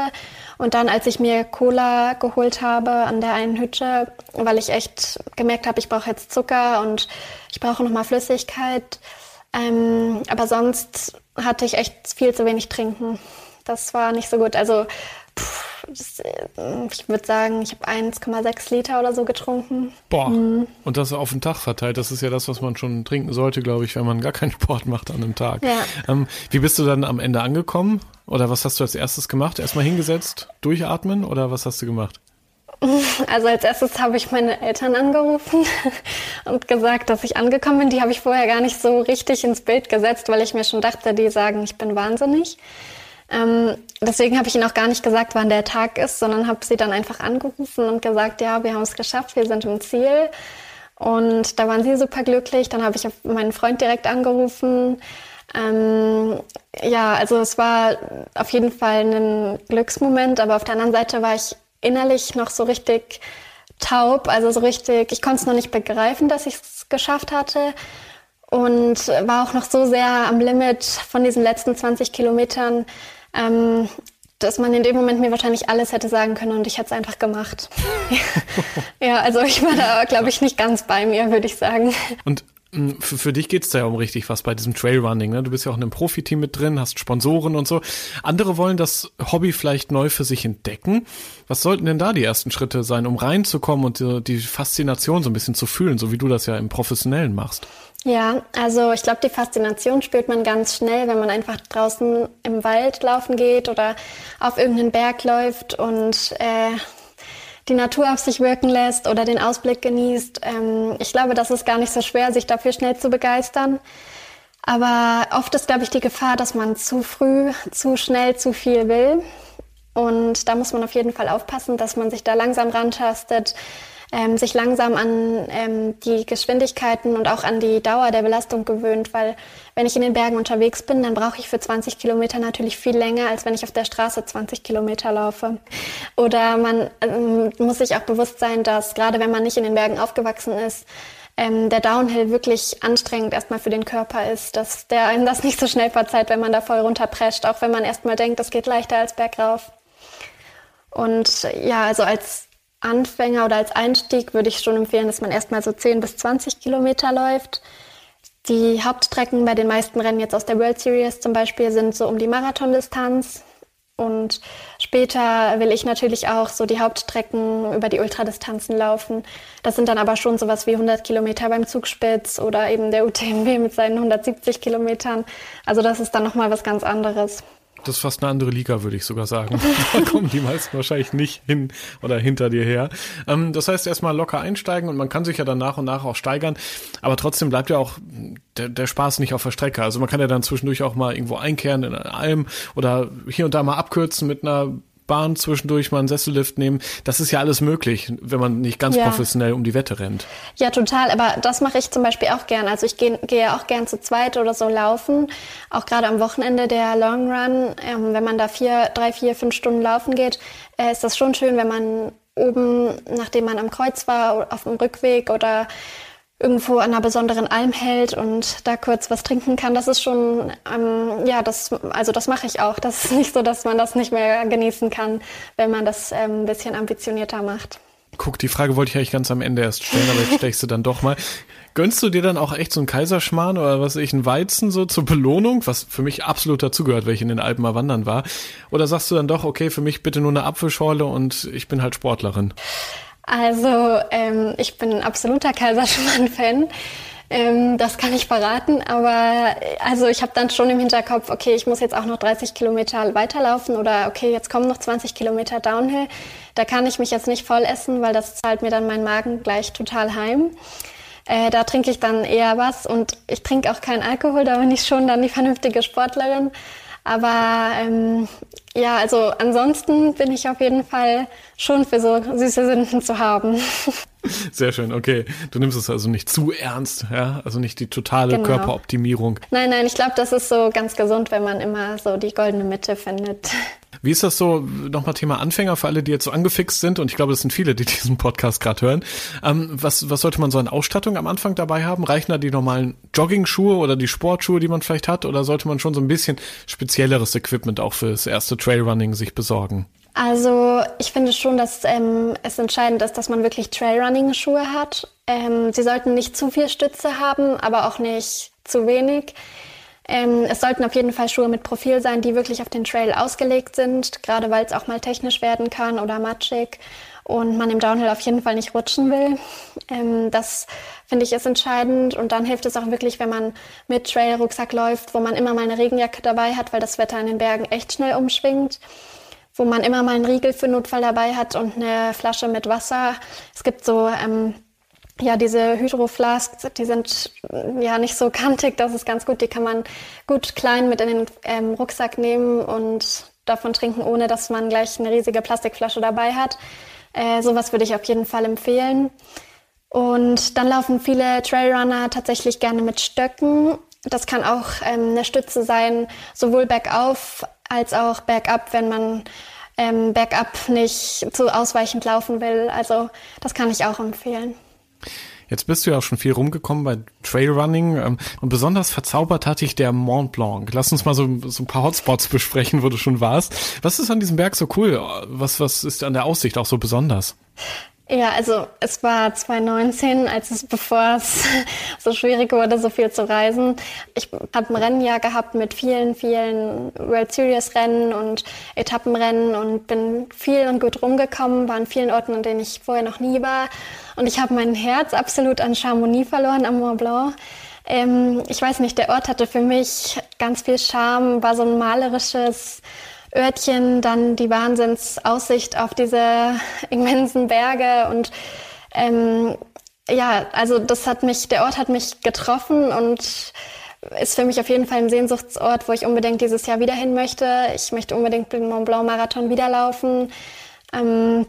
Und dann, als ich mir Cola geholt habe an der einen Hütte, weil ich echt gemerkt habe, ich brauche jetzt Zucker und ich brauche nochmal Flüssigkeit. Ähm, aber sonst hatte ich echt viel zu wenig trinken. Das war nicht so gut. Also pff, das, äh, ich würde sagen, ich habe 1,6 Liter oder so getrunken.
Boah. Mhm. Und das auf den Tag verteilt. Das ist ja das, was man schon trinken sollte, glaube ich, wenn man gar keinen Sport macht an einem Tag. Ja. Ähm, wie bist du dann am Ende angekommen? Oder was hast du als erstes gemacht? Erstmal hingesetzt, durchatmen oder was hast du gemacht?
Also als erstes habe ich meine Eltern angerufen (laughs) und gesagt, dass ich angekommen bin. Die habe ich vorher gar nicht so richtig ins Bild gesetzt, weil ich mir schon dachte, die sagen, ich bin wahnsinnig. Ähm, deswegen habe ich ihnen auch gar nicht gesagt, wann der Tag ist, sondern habe sie dann einfach angerufen und gesagt, ja, wir haben es geschafft, wir sind im Ziel. Und da waren sie super glücklich. Dann habe ich meinen Freund direkt angerufen. Ähm, ja, also es war auf jeden Fall ein Glücksmoment, aber auf der anderen Seite war ich innerlich noch so richtig taub, also so richtig, ich konnte es noch nicht begreifen, dass ich es geschafft hatte und war auch noch so sehr am Limit von diesen letzten 20 Kilometern, ähm, dass man in dem Moment mir wahrscheinlich alles hätte sagen können und ich hätte es einfach gemacht. (laughs) ja, also ich war da, glaube ich, nicht ganz bei mir, würde ich sagen.
Und hm, für, für dich geht's da ja um richtig was bei diesem Trailrunning. Ne? Du bist ja auch in einem Profiteam mit drin, hast Sponsoren und so. Andere wollen das Hobby vielleicht neu für sich entdecken. Was sollten denn da die ersten Schritte sein, um reinzukommen und die, die Faszination so ein bisschen zu fühlen, so wie du das ja im Professionellen machst?
Ja, also ich glaube, die Faszination spürt man ganz schnell, wenn man einfach draußen im Wald laufen geht oder auf irgendeinen Berg läuft und äh, die Natur auf sich wirken lässt oder den Ausblick genießt. Ähm, ich glaube, das ist gar nicht so schwer, sich dafür schnell zu begeistern. Aber oft ist, glaube ich, die Gefahr, dass man zu früh, zu schnell, zu viel will. Und da muss man auf jeden Fall aufpassen, dass man sich da langsam rantastet, ähm, sich langsam an ähm, die Geschwindigkeiten und auch an die Dauer der Belastung gewöhnt, weil wenn ich in den Bergen unterwegs bin, dann brauche ich für 20 Kilometer natürlich viel länger, als wenn ich auf der Straße 20 Kilometer laufe. Oder man ähm, muss sich auch bewusst sein, dass gerade wenn man nicht in den Bergen aufgewachsen ist, ähm, der Downhill wirklich anstrengend erstmal für den Körper ist, dass der einem das nicht so schnell verzeiht, wenn man da voll runterprescht, auch wenn man erstmal denkt, das geht leichter als bergauf. Und ja, also als Anfänger oder als Einstieg würde ich schon empfehlen, dass man erstmal so 10 bis 20 Kilometer läuft. Die Hauptstrecken bei den meisten Rennen jetzt aus der World Series zum Beispiel sind so um die Marathondistanz. Und später will ich natürlich auch so die Hauptstrecken über die Ultradistanzen laufen. Das sind dann aber schon sowas wie 100 Kilometer beim Zugspitz oder eben der UTMB mit seinen 170 Kilometern. Also das ist dann nochmal was ganz anderes.
Das ist fast eine andere Liga, würde ich sogar sagen. (laughs) da kommen die meisten wahrscheinlich nicht hin oder hinter dir her. Ähm, das heißt, erstmal locker einsteigen und man kann sich ja dann nach und nach auch steigern. Aber trotzdem bleibt ja auch der, der Spaß nicht auf der Strecke. Also man kann ja dann zwischendurch auch mal irgendwo einkehren in eine Alm oder hier und da mal abkürzen mit einer Bahn zwischendurch mal einen Sessellift nehmen. Das ist ja alles möglich, wenn man nicht ganz ja. professionell um die Wette rennt.
Ja, total. Aber das mache ich zum Beispiel auch gern. Also ich gehe geh auch gern zu zweit oder so laufen. Auch gerade am Wochenende der Long Run, ähm, wenn man da vier, drei, vier, fünf Stunden laufen geht, äh, ist das schon schön, wenn man oben, nachdem man am Kreuz war, auf dem Rückweg oder irgendwo an einer besonderen Alm hält und da kurz was trinken kann, das ist schon, ähm, ja, das, also das mache ich auch. Das ist nicht so, dass man das nicht mehr genießen kann, wenn man das ähm, ein bisschen ambitionierter macht.
Guck, die Frage wollte ich eigentlich ganz am Ende erst stellen, aber jetzt stechst du dann doch mal. Gönnst du dir dann auch echt so einen Kaiserschmarrn oder was weiß ich, einen Weizen so zur Belohnung, was für mich absolut dazugehört, weil ich in den Alpen mal wandern war? Oder sagst du dann doch, okay, für mich bitte nur eine Apfelschorle und ich bin halt Sportlerin?
Also, ähm, ich bin ein absoluter Kaiserschmarrn-Fan. Ähm, das kann ich verraten, aber also ich habe dann schon im Hinterkopf, okay, ich muss jetzt auch noch 30 Kilometer weiterlaufen oder okay, jetzt kommen noch 20 Kilometer Downhill. Da kann ich mich jetzt nicht voll essen, weil das zahlt mir dann mein Magen gleich total heim. Äh, da trinke ich dann eher was und ich trinke auch keinen Alkohol, da bin ich schon dann die vernünftige Sportlerin. Aber ähm, ja, also ansonsten bin ich auf jeden Fall schon für so süße Sünden zu haben. (laughs) (laughs)
Sehr schön, okay. Du nimmst es also nicht zu ernst, ja? Also nicht die totale genau. Körperoptimierung.
Nein, nein, ich glaube, das ist so ganz gesund, wenn man immer so die goldene Mitte findet. (laughs)
Wie ist das so, nochmal Thema Anfänger für alle, die jetzt so angefixt sind und ich glaube, das sind viele, die (laughs) diesen Podcast gerade hören. Ähm, was, was sollte man so an Ausstattung am Anfang dabei haben? Reichen da die normalen Jogging-Schuhe oder die Sportschuhe, die man vielleicht hat? Oder sollte man schon so ein bisschen spezielleres Equipment auch fürs erste Trailrunning sich besorgen?
Also ich finde schon, dass ähm, es entscheidend ist, dass man wirklich Trailrunning-Schuhe hat. Ähm, sie sollten nicht zu viel Stütze haben, aber auch nicht zu wenig. Ähm, es sollten auf jeden Fall Schuhe mit Profil sein, die wirklich auf den Trail ausgelegt sind, gerade weil es auch mal technisch werden kann oder matschig und man im Downhill auf jeden Fall nicht rutschen will. Ähm, das finde ich ist entscheidend und dann hilft es auch wirklich, wenn man mit Trail-Rucksack läuft, wo man immer mal eine Regenjacke dabei hat, weil das Wetter in den Bergen echt schnell umschwingt wo man immer mal einen Riegel für Notfall dabei hat und eine Flasche mit Wasser. Es gibt so ähm, ja, diese Hydroflasks, die sind ja nicht so kantig, das ist ganz gut. Die kann man gut klein mit in den ähm, Rucksack nehmen und davon trinken, ohne dass man gleich eine riesige Plastikflasche dabei hat. Äh, sowas würde ich auf jeden Fall empfehlen. Und dann laufen viele Trailrunner tatsächlich gerne mit Stöcken. Das kann auch ähm, eine Stütze sein, sowohl bergauf als auch bergab, wenn man ähm, bergab nicht zu ausweichend laufen will. Also das kann ich auch empfehlen.
Jetzt bist du ja auch schon viel rumgekommen bei Trailrunning ähm, und besonders verzaubert hatte ich der Mont Blanc. Lass uns mal so, so ein paar Hotspots besprechen, wo du schon warst. Was ist an diesem Berg so cool? Was, was ist an der Aussicht auch so besonders?
Ja, also es war 2019, als es, bevor es (laughs) so schwierig wurde, so viel zu reisen. Ich habe ein Rennjahr gehabt mit vielen, vielen World Series Rennen und Etappenrennen und bin viel und gut rumgekommen, war an vielen Orten, an denen ich vorher noch nie war. Und ich habe mein Herz absolut an Chamonix verloren am Mont Blanc. Ähm, ich weiß nicht, der Ort hatte für mich ganz viel Charme, war so ein malerisches, Örtchen dann die Wahnsinnsaussicht auf diese immensen Berge und ähm, ja, also das hat mich, der Ort hat mich getroffen und ist für mich auf jeden Fall ein Sehnsuchtsort, wo ich unbedingt dieses Jahr wieder hin möchte. Ich möchte unbedingt den Mont Blanc Marathon wieder laufen. Ähm,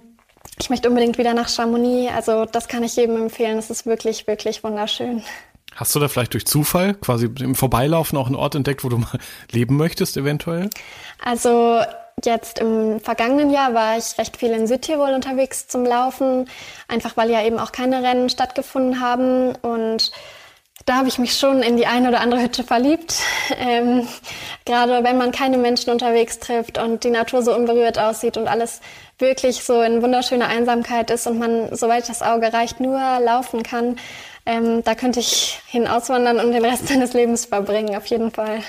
ich möchte unbedingt wieder nach Chamonix. Also das kann ich jedem empfehlen. Es ist wirklich, wirklich wunderschön.
Hast du da vielleicht durch Zufall quasi im Vorbeilaufen auch einen Ort entdeckt, wo du mal (laughs) leben möchtest, eventuell?
Also jetzt im vergangenen Jahr war ich recht viel in Südtirol unterwegs zum Laufen, einfach weil ja eben auch keine Rennen stattgefunden haben und da habe ich mich schon in die eine oder andere Hütte verliebt. (laughs) Ähm, gerade wenn man keine Menschen unterwegs trifft und die Natur so unberührt aussieht und alles wirklich so in wunderschöner Einsamkeit ist und man, soweit das Auge reicht, nur laufen kann, ähm, da könnte ich hin auswandern und den Rest (laughs) seines Lebens verbringen, auf jeden Fall.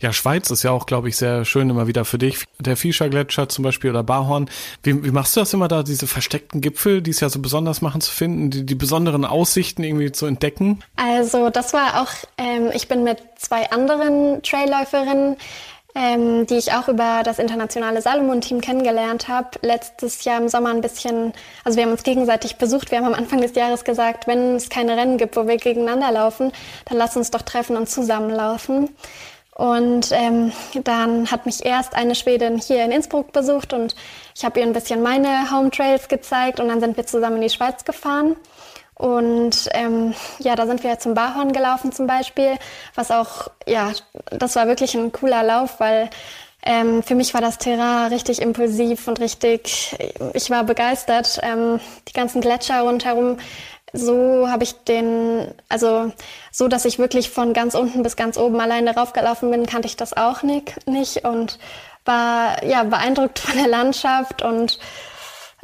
Ja, Schweiz ist ja auch, glaube ich, sehr schön immer wieder für dich. Der Fischer Gletscher zum Beispiel oder Barhorn. Wie, wie machst du das immer da, diese versteckten Gipfel, die es ja so besonders machen zu finden, die, die besonderen Aussichten irgendwie zu entdecken?
Also das war auch, ähm, ich bin mit zwei anderen Trailläuferinnen ähm, die ich auch über das internationale Salomon-Team kennengelernt habe. Letztes Jahr im Sommer ein bisschen, also wir haben uns gegenseitig besucht. Wir haben am Anfang des Jahres gesagt, wenn es keine Rennen gibt, wo wir gegeneinander laufen, dann lass uns doch treffen und zusammenlaufen. Und ähm, dann hat mich erst eine Schwedin hier in Innsbruck besucht und ich habe ihr ein bisschen meine Home Trails gezeigt und dann sind wir zusammen in die Schweiz gefahren. Und ähm, ja, da sind wir zum Barhorn gelaufen zum Beispiel, was auch, ja, das war wirklich ein cooler Lauf, weil ähm, für mich war das Terrain richtig impulsiv und richtig, ich war begeistert. Ähm, die ganzen Gletscher rundherum, so habe ich den, also so, dass ich wirklich von ganz unten bis ganz oben alleine raufgelaufen bin, kannte ich das auch nicht, nicht und war ja beeindruckt von der Landschaft und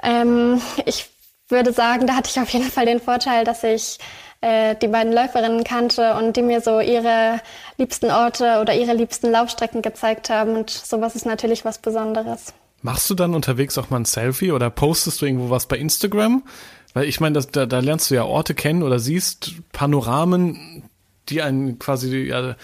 ähm, ich würde sagen, da hatte ich auf jeden Fall den Vorteil, dass ich äh, die beiden Läuferinnen kannte und die mir so ihre liebsten Orte oder ihre liebsten Laufstrecken gezeigt haben. Und sowas ist natürlich was Besonderes.
Machst du dann unterwegs auch mal ein Selfie oder postest du irgendwo was bei Instagram? Weil ich meine, da, da lernst du ja Orte kennen oder siehst Panoramen, die einen quasi ja,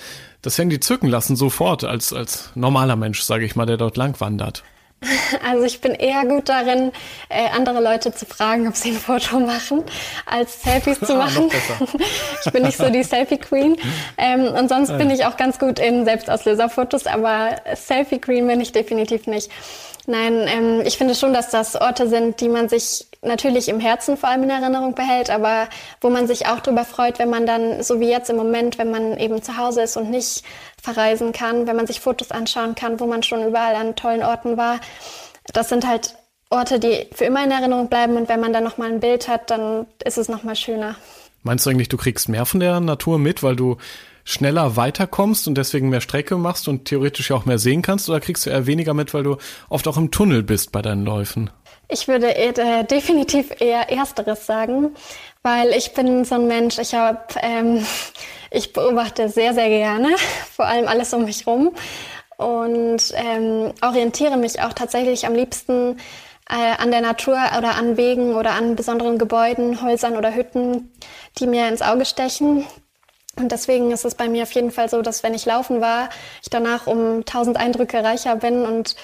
das Handy zücken lassen, sofort als, als normaler Mensch, sage ich mal, der dort lang wandert. (laughs)
Also ich bin eher gut darin, äh, andere Leute zu fragen, ob sie ein Foto machen, als Selfies zu machen. (laughs) ich bin nicht so die Selfie-Queen. Ähm, und sonst bin ich auch ganz gut in Selbstauslöserfotos, aber Selfie-Queen bin ich definitiv nicht. Nein, ähm, ich finde schon, dass das Orte sind, die man sich natürlich im Herzen vor allem in Erinnerung behält, aber wo man sich auch darüber freut, wenn man dann, so wie jetzt im Moment, wenn man eben zu Hause ist und nicht verreisen kann, wenn man sich Fotos anschauen kann, wo man schon überall an tollen Orten war. Das sind halt Orte, die für immer in Erinnerung bleiben und wenn man dann nochmal ein Bild hat, dann ist es nochmal schöner.
Meinst du eigentlich, du kriegst mehr von der Natur mit, weil du schneller weiterkommst und deswegen mehr Strecke machst und theoretisch ja auch mehr sehen kannst oder kriegst du eher weniger mit, weil du oft auch im Tunnel bist bei deinen Läufen?
Ich würde äh, definitiv eher Ersteres sagen, weil ich bin so ein Mensch, ich habe, ähm, (laughs) ich beobachte sehr, sehr gerne, (laughs) vor allem alles um mich rum und ähm, orientiere mich auch tatsächlich am liebsten äh, an der Natur oder an Wegen oder an besonderen Gebäuden, Häusern oder Hütten, die mir ins Auge stechen. Und deswegen ist es bei mir auf jeden Fall so, dass wenn ich laufen war, ich danach um tausend Eindrücke reicher bin und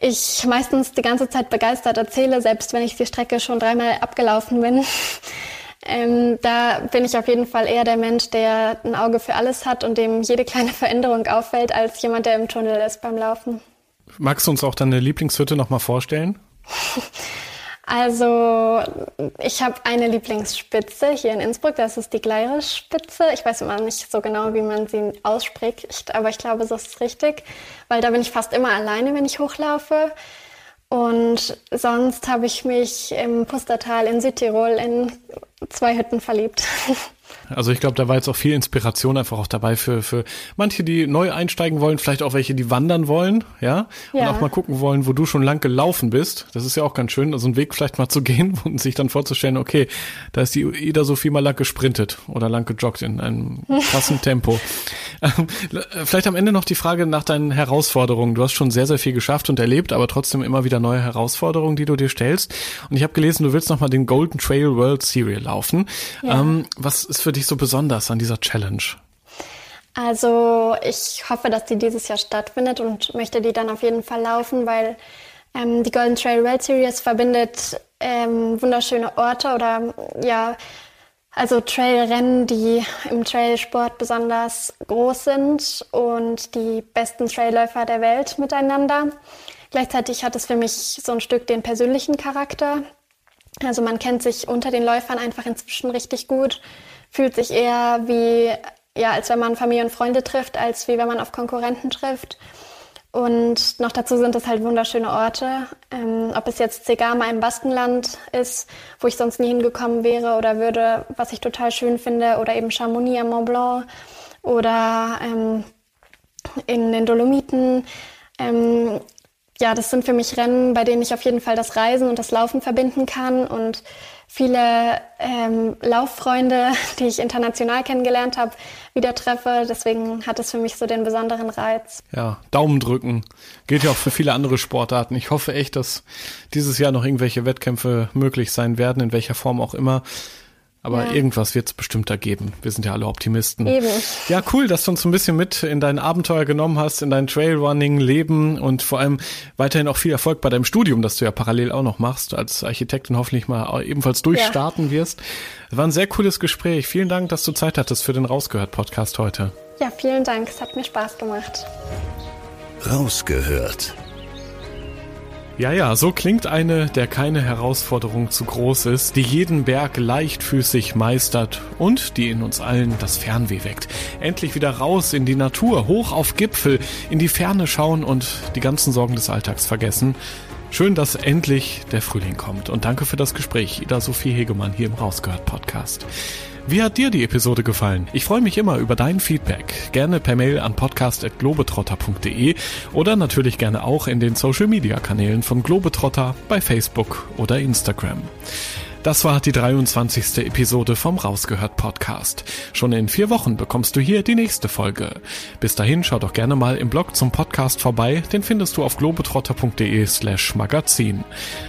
ich meistens die ganze Zeit begeistert erzähle, selbst wenn ich die Strecke schon dreimal abgelaufen bin. (laughs) ähm, da bin ich auf jeden Fall eher der Mensch, der ein Auge für alles hat und dem jede kleine Veränderung auffällt, als jemand, der im Tunnel ist beim Laufen.
Magst du uns auch deine Lieblingshütte nochmal vorstellen? (laughs)
Also ich habe eine Lieblingsspitze hier in Innsbruck, das ist die Gleirisch-Spitze. Ich weiß immer nicht so genau, wie man sie ausspricht, aber ich glaube, so ist richtig, weil da bin ich fast immer alleine, wenn ich hochlaufe. Und sonst habe ich mich im Pustertal in Südtirol in zwei Hütten verliebt. (laughs)
Also ich glaube, da war jetzt auch viel Inspiration einfach auch dabei für, für manche, die neu einsteigen wollen, vielleicht auch welche, die wandern wollen, ja, ja. und auch mal gucken wollen, wo du schon lang gelaufen bist. Das ist ja auch ganz schön, also einen Weg vielleicht mal zu (laughs) gehen und sich dann vorzustellen, okay, da ist die Ida Sophie mal lang gesprintet oder lang gejoggt in einem (laughs) krassen Tempo. Ähm, vielleicht am Ende noch die Frage nach deinen Herausforderungen. Du hast schon sehr, sehr viel geschafft und erlebt, aber trotzdem immer wieder neue Herausforderungen, die du dir stellst. Und ich habe gelesen, du willst noch mal den Golden Trail World Serial laufen. Ja. Ähm, was ist für dich so besonders an dieser Challenge?
Also ich hoffe, dass die dieses Jahr stattfindet und möchte die dann auf jeden Fall laufen, weil ähm, die Golden Trail World Series verbindet ähm, wunderschöne Orte oder ja, also Trailrennen, die im Trailsport besonders groß sind und die besten Trailläufer der Welt miteinander. Gleichzeitig hat es für mich so ein Stück den persönlichen Charakter. Also man kennt sich unter den Läufern einfach inzwischen richtig gut fühlt sich eher wie, ja, als wenn man Familie und Freunde trifft, als wie wenn man auf Konkurrenten trifft. Und noch dazu sind es halt wunderschöne Orte. Ähm, ob es jetzt Segama im Baskenland ist, wo ich sonst nie hingekommen wäre oder würde, was ich total schön finde, oder eben Chamonix am Mont Blanc oder ähm, in den Dolomiten. Ähm, ja, das sind für mich Rennen, bei denen ich auf jeden Fall das Reisen und das Laufen verbinden kann und viele ähm, Lauffreunde, (laughs) die ich international kennengelernt habe, wieder treffe. Deswegen hat es für mich so den besonderen Reiz.
Ja, Daumen drücken. Gilt ja auch für viele andere Sportarten. Ich hoffe echt, dass dieses Jahr noch irgendwelche Wettkämpfe möglich sein werden, in welcher Form auch immer. Aber ja. irgendwas wird es bestimmt da geben. Wir sind ja alle Optimisten. Eben. Ja, cool, dass du uns ein bisschen mit in dein Abenteuer genommen hast, in dein Trailrunning-Leben und vor allem weiterhin auch viel Erfolg bei deinem Studium, das du ja parallel auch noch machst, als Architektin hoffentlich mal ebenfalls durchstarten ja. wirst. Es war ein sehr cooles Gespräch. Vielen Dank, dass du Zeit hattest für den Rausgehört-Podcast heute.
Ja, vielen Dank. Es hat mir Spaß gemacht.
Rausgehört
ja, ja, so klingt eine, der keine Herausforderung zu groß ist, die jeden Berg leichtfüßig meistert und die in uns allen das Fernweh weckt. Endlich wieder raus in die Natur, hoch auf Gipfel, in die Ferne schauen und die ganzen Sorgen des Alltags vergessen. Schön, dass endlich der Frühling kommt und danke für das Gespräch, Ida Sophie Hegemann hier im Rausgehört Podcast. Wie hat dir die Episode gefallen? Ich freue mich immer über dein Feedback. Gerne per Mail an podcast.globetrotter.de oder natürlich gerne auch in den Social Media Kanälen von Globetrotter bei Facebook oder Instagram. Das war die 23. Episode vom Rausgehört Podcast. Schon in vier Wochen bekommst du hier die nächste Folge. Bis dahin schau doch gerne mal im Blog zum Podcast vorbei, den findest du auf globetrotter.de slash magazin.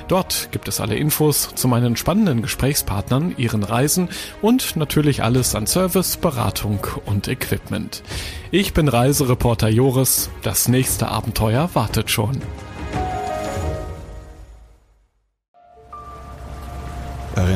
Dort gibt es alle Infos zu meinen spannenden Gesprächspartnern, ihren Reisen und natürlich alles an Service, Beratung und Equipment. Ich bin Reisereporter Joris, das nächste Abenteuer wartet schon.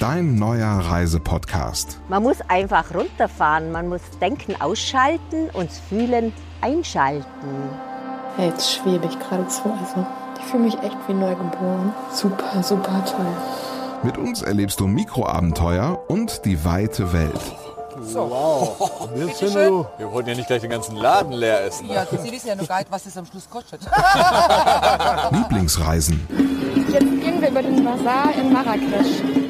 Dein neuer Reisepodcast.
Man muss einfach runterfahren, man muss Denken ausschalten und Fühlen einschalten.
Ja, jetzt schwebe ich geradezu. Also, ich fühle mich echt wie neugeboren. Super, super toll.
Mit uns erlebst du Mikroabenteuer und die weite Welt.
So. Wow. Wir wollen ja nicht gleich den ganzen Laden leer essen.
Ja, Sie wissen ja noch gar nicht, was es am Schluss kostet.
Lieblingsreisen.
Jetzt gehen wir über den Bazar in Marrakesch.